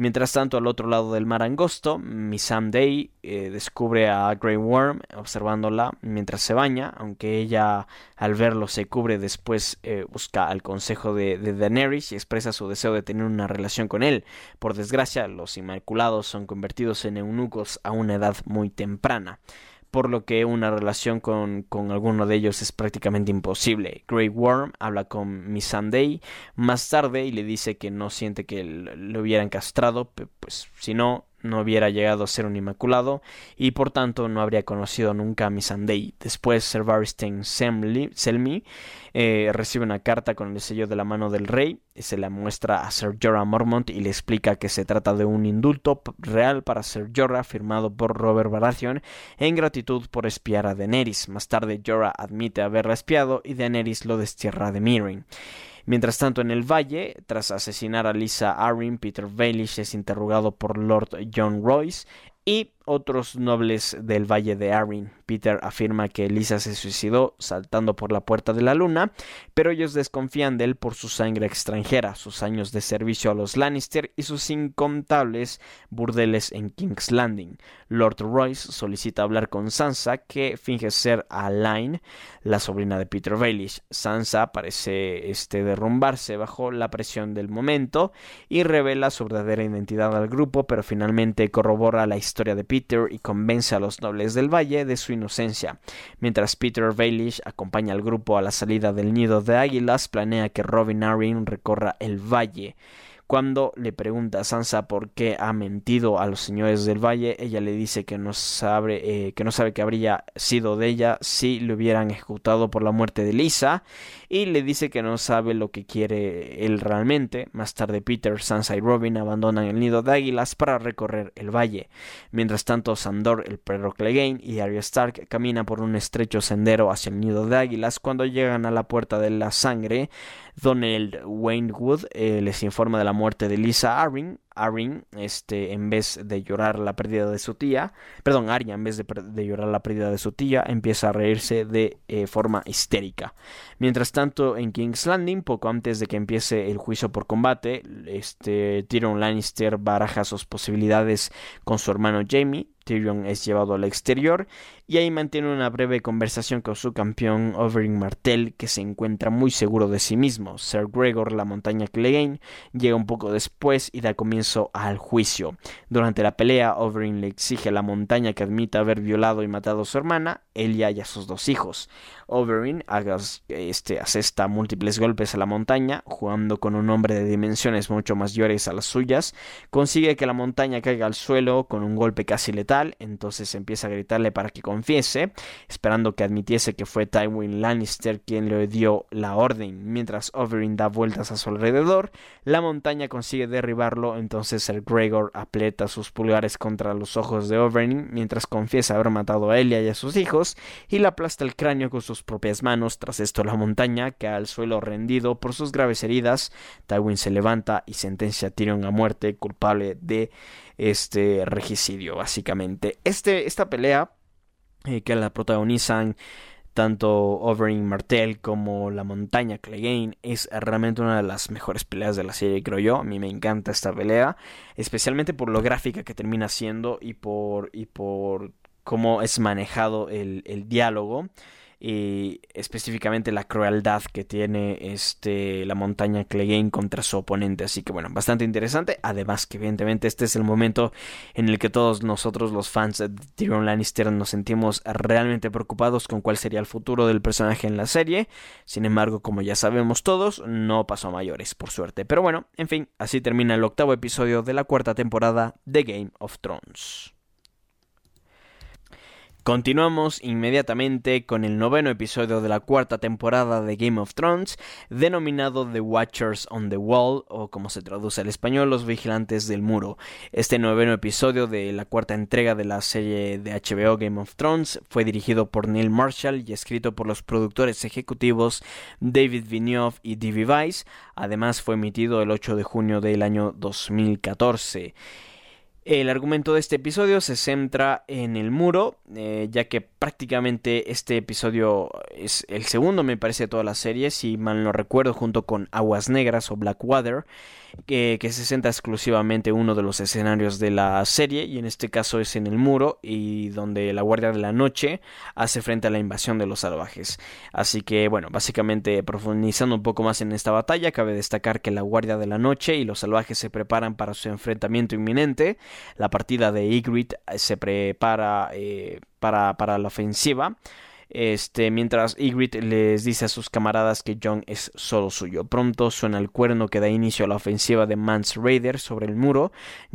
Mientras tanto, al otro lado del mar angosto, Missam Day eh, descubre a Grey Worm observándola mientras se baña, aunque ella al verlo se cubre después eh, busca al consejo de, de, Daenerys y expresa su deseo de tener una relación con él. Por desgracia, los Inmaculados son convertidos en eunucos a una edad muy temprana por lo que una relación con, con, alguno de ellos es prácticamente imposible. Grey Worm habla con Miss Sunday más tarde y le dice que no siente que lo hubieran castrado, pues si no, no hubiera llegado a ser un inmaculado y por tanto no habría conocido nunca a Missandei. Después Sir Barristan Selmy eh, recibe una carta con el sello de la mano del rey, y se la muestra a Sir Jorah Mormont y le explica que se trata de un indulto real para Sir Jorah firmado por Robert Baratheon en gratitud por espiar a Daenerys. Más tarde Jorah admite haberla espiado y Daenerys lo destierra de Meereen. Mientras tanto, en el valle, tras asesinar a Lisa Arryn, Peter Baelish es interrogado por Lord John Royce y otros nobles del Valle de Arryn. Peter afirma que Elisa se suicidó saltando por la puerta de la luna, pero ellos desconfían de él por su sangre extranjera, sus años de servicio a los Lannister y sus incontables burdeles en King's Landing. Lord Royce solicita hablar con Sansa, que finge ser Alain, la sobrina de Peter Baelish. Sansa parece este, derrumbarse bajo la presión del momento y revela su verdadera identidad al grupo, pero finalmente corrobora la historia de Peter y convence a los nobles del valle de su inocencia. Mientras Peter Baelish acompaña al grupo a la salida del nido de águilas, planea que Robin Arryn recorra el valle. Cuando le pregunta a Sansa por qué ha mentido a los señores del valle, ella le dice que no sabe, eh, que no sabe que habría sido de ella si le hubieran ejecutado por la muerte de Lisa, y le dice que no sabe lo que quiere él realmente. Más tarde Peter, Sansa y Robin abandonan el nido de águilas para recorrer el valle. Mientras tanto, Sandor, el perro Clegane y Arya Stark caminan por un estrecho sendero hacia el nido de águilas. Cuando llegan a la puerta de la sangre, Donald Waynewood eh, les informa de la muerte de Lisa Arryn. Arryn, este, en vez de llorar la pérdida de su tía, perdón, Arya, en vez de, llorar la pérdida de su tía, empieza a reírse de eh, forma histérica. Mientras tanto, en King's Landing, poco antes de que empiece el juicio por combate, este, Tyrion Lannister baraja sus posibilidades con su hermano Jamie. Tyrion es llevado al exterior y ahí mantiene una breve conversación con su campeón Oberyn Martell que se encuentra muy seguro de sí mismo. Sir Gregor, la montaña Clegane, llega un poco después y da comienzo al juicio. Durante la pelea, Oberyn le exige a la montaña que admita haber violado y matado a su hermana, Elia y a sus dos hijos. Oberyn este, asesta múltiples golpes a la montaña, jugando con un hombre de dimensiones mucho mayores a las suyas, consigue que la montaña caiga al suelo con un golpe casi letal, entonces empieza a gritarle para que confiese, esperando que admitiese que fue Tywin Lannister quien le dio la orden. Mientras Oberyn da vueltas a su alrededor, la montaña consigue derribarlo, entonces el Gregor aprieta sus pulgares contra los ojos de Oberyn mientras confiesa haber matado a Elia y a sus hijos y le aplasta el cráneo con sus propias manos. Tras esto la montaña cae al suelo rendido por sus graves heridas. Tywin se levanta y sentencia a Tyrion a muerte culpable de este regicidio básicamente. Este, esta pelea eh, que la protagonizan tanto Oberyn Martell como la montaña Clegane es realmente una de las mejores peleas de la serie, creo yo. A mí me encanta esta pelea, especialmente por lo gráfica que termina siendo y por, y por cómo es manejado el, el diálogo y específicamente la crueldad que tiene este la montaña Clegane contra su oponente. Así que bueno bastante interesante. Además que evidentemente este es el momento en el que todos nosotros los fans de Tyrion Lannister nos sentimos realmente preocupados con cuál sería el futuro del personaje en la serie. Sin embargo como ya sabemos todos no pasó a mayores por suerte. Pero bueno en fin así termina el octavo episodio de la cuarta temporada de Game of Thrones Continuamos inmediatamente con el noveno episodio de la cuarta temporada de Game of Thrones, denominado The Watchers on the Wall, o como se traduce al español, Los Vigilantes del Muro. Este noveno episodio de la cuarta entrega de la serie de HBO Game of Thrones fue dirigido por Neil Marshall y escrito por los productores ejecutivos David Vigneault y D.B. Weiss. Además fue emitido el 8 de junio del año 2014. El argumento de este episodio se centra en el muro, eh, ya que prácticamente este episodio es el segundo, me parece, de toda la serie, si mal no recuerdo, junto con Aguas Negras o Blackwater que, se centra exclusivamente en uno de los escenarios de la serie y en este caso es en el muro y donde la Guardia de la Noche hace frente a la invasión de los salvajes. Así que bueno, básicamente profundizando un poco más en esta batalla, cabe destacar que la Guardia de la Noche y los salvajes se preparan para su enfrentamiento inminente. La partida de Ygritte se prepara eh, para, la ofensiva. Este, mientras Ygritte les dice a sus camaradas que Jon es solo suyo. Pronto suena el cuerno que da inicio a la ofensiva de Mance Raider sobre el muro.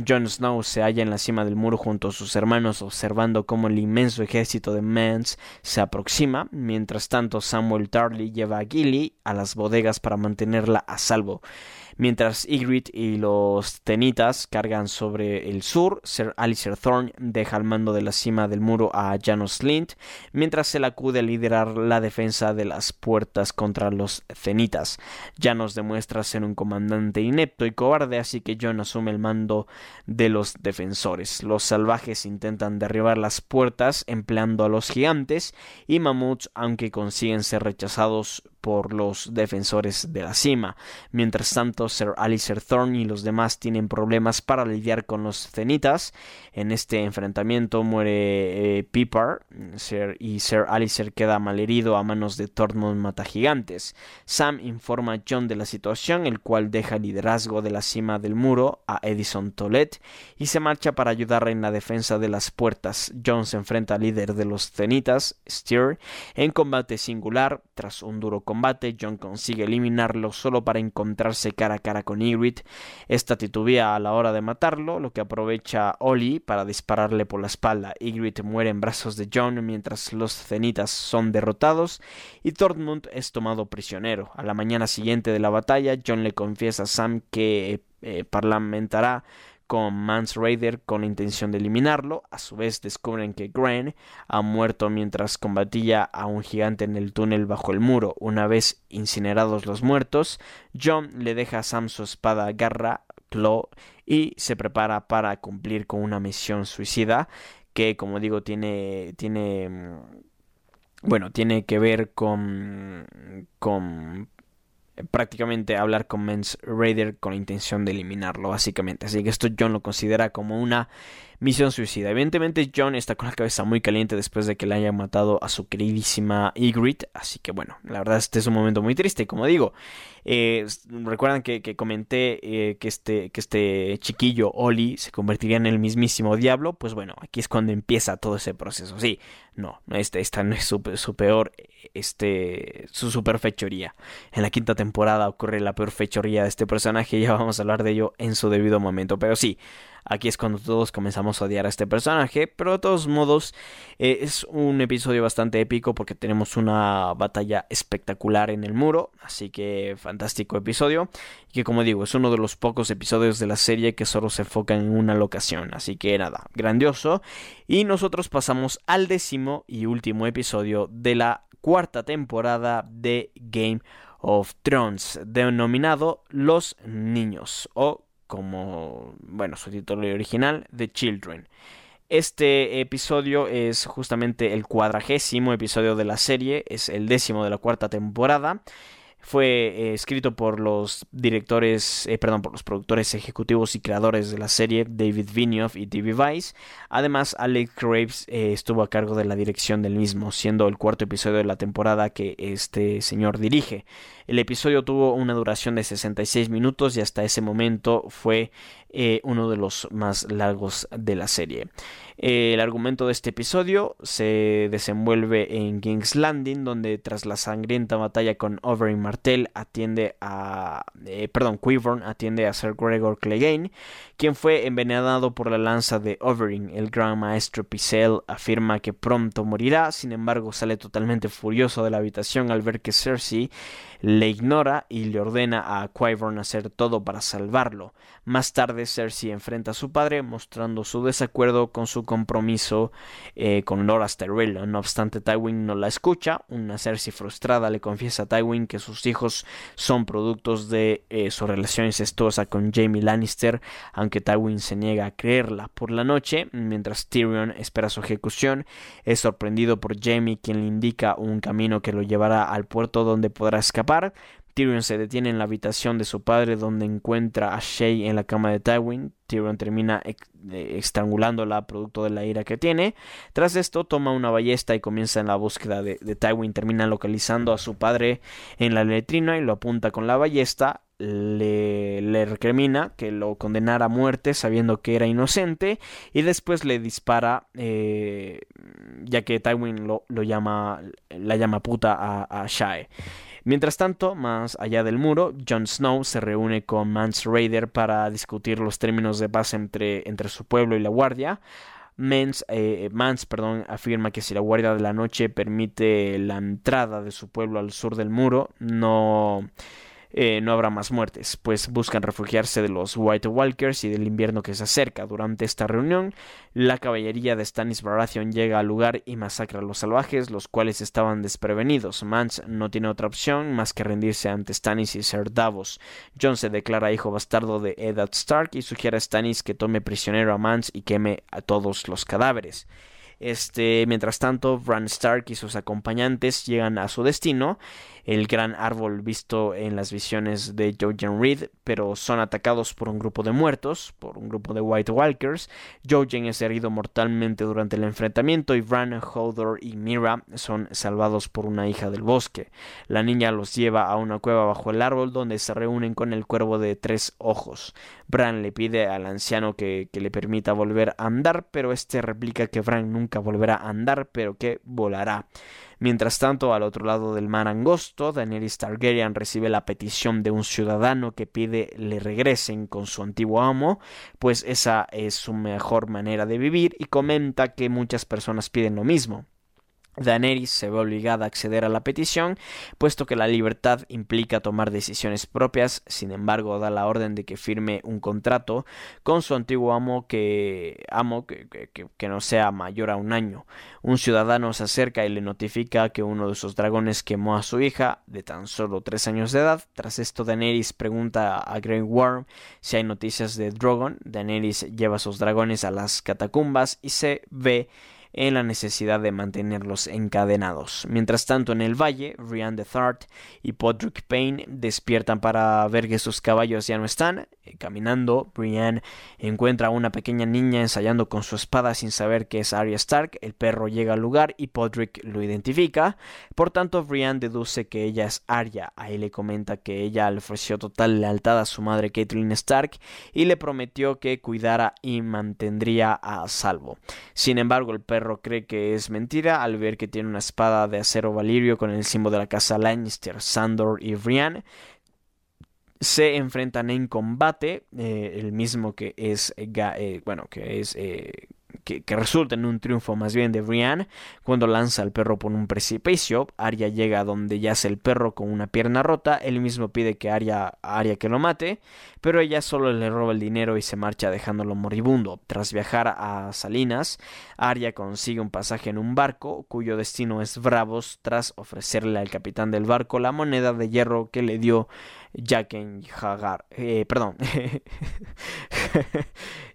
Jon Snow se halla en la cima del muro junto a sus hermanos observando cómo el inmenso ejército de Mance se aproxima. Mientras tanto Samuel Tarly lleva a Gilly a las bodegas para mantenerla a salvo. Mientras Ygritte y los Tenitas cargan sobre el sur, Sir Alistair Thorne deja al mando de la cima del muro a Janos Lint, mientras él acude a liderar la defensa de las puertas contra los Cenitas. Janos demuestra ser un comandante inepto y cobarde, así que Jon asume el mando de los defensores. Los salvajes intentan derribar las puertas empleando a los gigantes y mamuts, aunque consiguen ser rechazados por los defensores de la cima. Mientras tanto, Sir Alistair Thorne y los demás tienen problemas para lidiar con los cenitas. En este enfrentamiento muere eh, Pipar y Sir Alistair queda malherido a manos de Tormund Matagigantes. Sam informa a John de la situación, el cual deja liderazgo de la cima del muro a Edison Tolet y se marcha para ayudar en la defensa de las puertas. John se enfrenta al líder de los cenitas, Steer, en combate singular tras un duro combate, John consigue eliminarlo solo para encontrarse cara a cara con Ygritte. Esta titubea a la hora de matarlo, lo que aprovecha Oli para dispararle por la espalda. Ygritte muere en brazos de John mientras los cenitas son derrotados y Tormund es tomado prisionero. A la mañana siguiente de la batalla, John le confiesa a Sam que eh, parlamentará con Mance Raider con intención de eliminarlo. A su vez descubren que Gren ha muerto mientras combatía a un gigante en el túnel bajo el muro. Una vez incinerados los muertos, John le deja a Sam su espada Garra Claw y se prepara para cumplir con una misión suicida que como digo tiene tiene mm, bueno, tiene que ver con con prácticamente hablar con Mens Raider con la intención de eliminarlo, básicamente. Así que esto John lo considera como una misión suicida. Evidentemente John está con la cabeza muy caliente después de que le hayan matado a su queridísima Ygritte. Así que bueno, la verdad este es un momento muy triste. Como digo, eh, recuerdan que, comenté eh, que, este, que este chiquillo Oli se convertiría en el mismísimo diablo. Pues bueno, aquí es cuando empieza todo ese proceso. Sí, no, este, esta no es su, su peor, este, su super fechoría. En la quinta temporada ocurre la peor fechoría de este personaje. (laughs) Ya vamos a hablar de ello en su debido momento. Pero sí, Aquí es cuando todos comenzamos a odiar a este personaje, pero de todos modos eh, es un episodio bastante épico porque tenemos una batalla espectacular en el muro, así que fantástico episodio. Y que como digo, es uno de los pocos episodios de la serie que solo se enfocan en una locación, así que nada, grandioso. Y nosotros pasamos al décimo y último episodio de la cuarta temporada de Game of Thrones, denominado Los Niños o como, bueno, su título original, The Children. Este episodio es justamente el cuadragésimo episodio de la serie, es el décimo de la cuarta temporada. Fue eh, escrito por los directores, eh, perdón, por los productores ejecutivos y creadores de la serie, David Vinioff y D.B. Weiss. Además, Alex Graves eh, estuvo a cargo de la dirección del mismo, siendo el cuarto episodio de la temporada que este señor dirige. El episodio tuvo una duración de 66 minutos y hasta ese momento fue uno de los más largos de la serie. El argumento de este episodio se desenvuelve en King's Landing, donde tras la sangrienta batalla con Oberyn Martell atiende a... Eh, perdón, Quivorn atiende a Sir Gregor Clegane, quien fue envenenado por la lanza de Oberyn. El gran maestro Picel afirma que pronto morirá, sin embargo sale totalmente furioso de la habitación al ver que Cersei le ignora y le ordena a Quivorn hacer todo para salvarlo. Más tarde Cersei enfrenta a su padre mostrando su desacuerdo con su compromiso eh, con Loras Tyrell. No obstante, Tywin no la escucha. Una Cersei frustrada le confiesa a Tywin que sus hijos son productos de eh, su relación incestuosa con Jaime Lannister, aunque Tywin se niega a creerla. Por la noche, mientras Tyrion espera su ejecución, es sorprendido por Jaime, quien le indica un camino que lo llevará al puerto donde podrá escapar. Tyrion se detiene en la habitación de su padre donde encuentra a Shay en la cama de Tywin. Tyrion termina estrangulándola producto de la ira que tiene. Tras esto toma una ballesta y comienza en la búsqueda de, Tywin. Termina localizando a su padre en la letrina y lo apunta con la ballesta. Le, recrimina que lo condenara a muerte sabiendo que era inocente y después le dispara eh, ya que Tywin lo, llama la llama puta a, Shae. Mientras tanto, más allá del muro, Jon Snow se reúne con Mance Raider para discutir los términos de paz entre, su pueblo y la guardia. Mance, eh, afirma que si la Guardia de la Noche permite la entrada de su pueblo al sur del muro, no eh, no habrá más muertes, pues buscan refugiarse de los White Walkers y del invierno que se acerca. Durante esta reunión, la caballería de Stannis Baratheon llega al lugar y masacra a los salvajes, los cuales estaban desprevenidos. Mance no tiene otra opción más que rendirse ante Stannis y Ser Davos. Jon se declara hijo bastardo de Eddard Stark y sugiere a Stannis que tome prisionero a Mance y queme a todos los cadáveres. Este, mientras tanto, Bran Stark y sus acompañantes llegan a su destino el gran árbol visto en las visiones de Jojen Reed, pero son atacados por un grupo de muertos, por un grupo de White Walkers. Jojen es herido mortalmente durante el enfrentamiento y Bran, Hodor y Mira son salvados por una hija del bosque. La niña los lleva a una cueva bajo el árbol donde se reúnen con el cuervo de tres ojos. Bran le pide al anciano que, que le permita volver a andar, pero este replica que Bran nunca volverá a andar, pero que volará. Mientras tanto, al otro lado del mar angosto, Daenerys Targaryen recibe la petición de un ciudadano que pide le regresen con su antiguo amo, pues esa es su mejor manera de vivir y comenta que muchas personas piden lo mismo. Daenerys se ve obligada a acceder a la petición, puesto que la libertad implica tomar decisiones propias, sin embargo da la orden de que firme un contrato con su antiguo amo que amo que, que, no sea mayor a un año. Un ciudadano se acerca y le notifica que uno de sus dragones quemó a su hija de tan solo tres años de edad. Tras esto Daenerys pregunta a Grey Worm si hay noticias de Drogon. Daenerys lleva a sus dragones a las catacumbas y se ve en la necesidad de mantenerlos encadenados. Mientras tanto, en el valle, Rian de Thart y Podrick Payne despiertan para ver que sus caballos ya no están. Eh, caminando, Brian encuentra a una pequeña niña ensayando con su espada sin saber que es Arya Stark. El perro llega al lugar y Podrick lo identifica. Por tanto, Brian deduce que ella es Arya. Ahí le comenta que ella le ofreció total lealtad a su madre Caitlyn Stark y le prometió que cuidara y mantendría a salvo. Sin embargo, el perro cree que es mentira al ver que tiene una espada de acero valirio con el símbolo de la casa Lannister, Sandor y Brienne. Se enfrentan en combate, eh, el mismo que es, eh, eh, bueno, que es que, resulta en un triunfo más bien de Brienne cuando lanza al perro por un precipicio. Arya llega a donde yace el perro con una pierna rota. Él mismo pide que Arya, Arya que lo mate, pero ella solo le roba el dinero y se marcha dejándolo moribundo. Tras viajar a Salinas, Arya consigue un pasaje en un barco cuyo destino es Bravos tras ofrecerle al capitán del barco la moneda de hierro que le dio Jaqen Hagar. Eh, perdón. (laughs)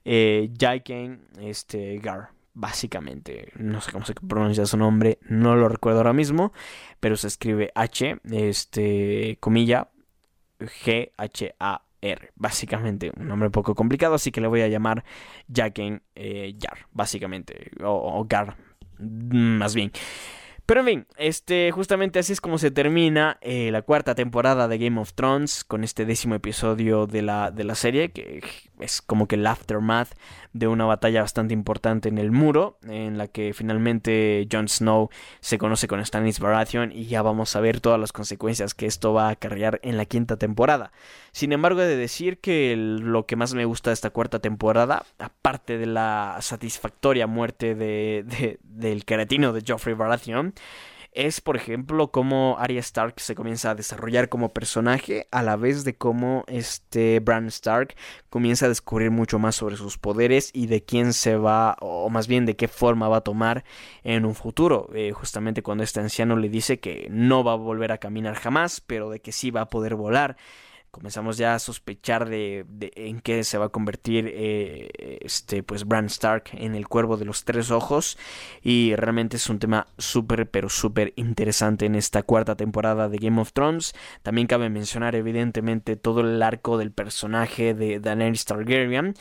eh, Jaqen este, Gar. básicamente. No sé cómo se pronuncia su nombre, no lo recuerdo ahora mismo, pero se escribe H, este, comilla, G, H, A, R. Básicamente, un nombre poco complicado, así que le voy a llamar Jacken eh, Jar, básicamente, o, o Gar, más bien. Pero en fin, este, justamente así es como se termina eh, la cuarta temporada de Game of Thrones con este décimo episodio de la, de la serie, que es como que el aftermath de una batalla bastante importante en el muro, en la que finalmente Jon Snow se conoce con Stannis Baratheon y ya vamos a ver todas las consecuencias que esto va a acarrear en la quinta temporada. Sin embargo, he de decir que lo que más me gusta de esta cuarta temporada, aparte de la satisfactoria muerte de, del queretino de Joffrey Baratheon, es, por ejemplo, cómo Arya Stark se comienza a desarrollar como personaje, a la vez de cómo este Bran Stark comienza a descubrir mucho más sobre sus poderes y de quién se va, o más bien de qué forma va a tomar en un futuro. Eh, justamente cuando este anciano le dice que no va a volver a caminar jamás, pero de que sí va a poder volar comenzamos ya a sospechar de, en qué se va a convertir eh, este pues Bran Stark en el cuervo de los tres ojos. Y realmente es un tema súper pero súper interesante en esta cuarta temporada de Game of Thrones. También cabe mencionar evidentemente todo el arco del personaje de Daenerys Targaryen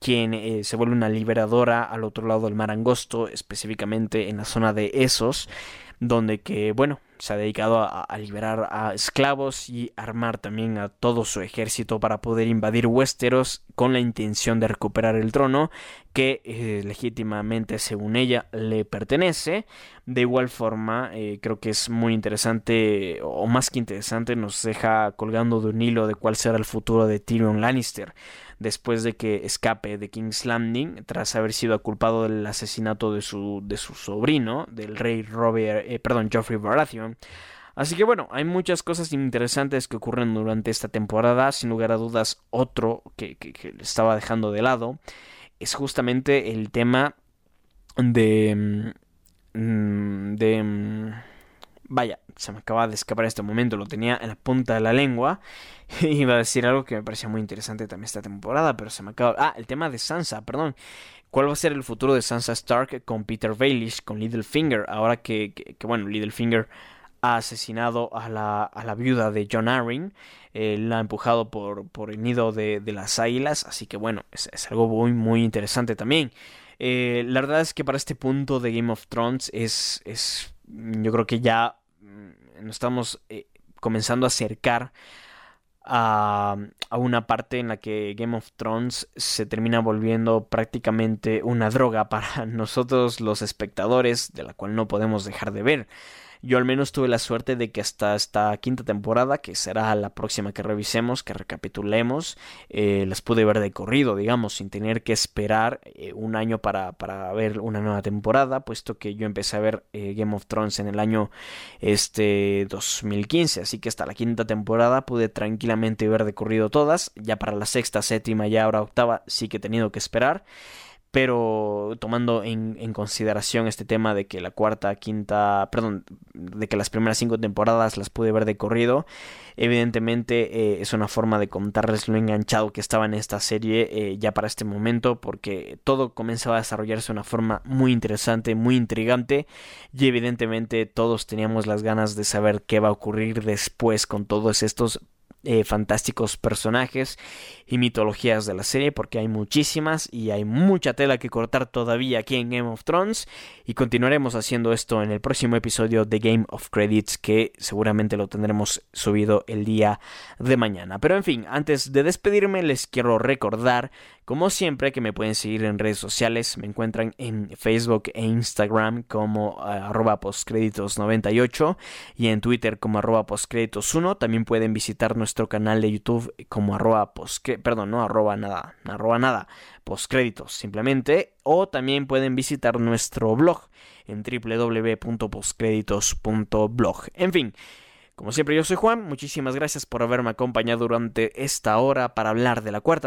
quien eh, se vuelve una liberadora al otro lado del mar angosto específicamente en la zona de Esos donde que bueno se ha dedicado a, liberar a esclavos y armar también a todo su ejército para poder invadir Westeros con la intención de recuperar el trono que eh, legítimamente según ella le pertenece. De igual forma, eh, creo que es muy interesante, o más que interesante, nos deja colgando de un hilo de cuál será el futuro de Tyrion Lannister después de que escape de King's Landing tras haber sido culpado del asesinato de su, de su sobrino, del rey Robert, eh, perdón, Geoffrey Baratheon. Así que bueno, hay muchas cosas interesantes que ocurren durante esta temporada. Sin lugar a dudas, otro que, que, que estaba dejando de lado es justamente el tema de... Mm, de... Mm, vaya, se me acaba de escapar en este momento, lo tenía en la punta de la lengua. (laughs) Iba a decir algo que me parecía muy interesante también esta temporada, pero se me acaba... Ah, el tema de Sansa, perdón. ¿Cuál va a ser el futuro de Sansa Stark con Peter Baelish, con Littlefinger? Ahora que, que, bueno, Littlefinger ha asesinado a la, a la viuda de John Arryn, eh, la ha empujado por, por el nido de, de las águilas, así que bueno, es, algo muy, muy interesante también. Eh, la verdad es que para este punto de Game of Thrones es, es yo creo que ya nos estamos eh, comenzando a acercar a, a, una parte en la que Game of Thrones se termina volviendo prácticamente una droga para (laughs) nosotros los espectadores, de la cual no podemos dejar de ver. Yo al menos tuve la suerte de que hasta esta quinta temporada, que será la próxima que revisemos, que recapitulemos, eh, las pude ver de corrido, digamos, sin tener que esperar eh, un año para, para, ver una nueva temporada, puesto que yo empecé a ver eh, Game of Thrones en el año este 2015, así que hasta la quinta temporada pude tranquilamente ver de corrido todas, ya para la sexta, séptima y ahora octava sí que he tenido que esperar pero tomando en, consideración este tema de que la cuarta, quinta, perdón, de que las primeras cinco temporadas las pude ver de corrido, evidentemente eh, es una forma de contarles lo enganchado que estaba en esta serie eh, ya para este momento, porque todo comenzaba a desarrollarse de una forma muy interesante, muy intrigante, y evidentemente todos teníamos las ganas de saber qué va a ocurrir después con todos estos eh, fantásticos personajes y mitologías de la serie porque hay muchísimas y hay mucha tela que cortar todavía aquí en Game of Thrones y continuaremos haciendo esto en el próximo episodio de Game of Credits que seguramente lo tendremos subido el día de mañana. Pero en fin, antes de despedirme les quiero recordar como siempre que me pueden seguir en redes sociales, me encuentran en Facebook e Instagram como uh, arroba postcréditos98 y en Twitter como arroba postcréditos1. También pueden visitar nuestro canal de YouTube como arroba perdón, no arroba nada, arroba nada, postcréditos simplemente. O también pueden visitar nuestro blog en www.postcréditos.blog. En fin. Como siempre yo soy Juan, muchísimas gracias por haberme acompañado durante esta hora para hablar de la cuarta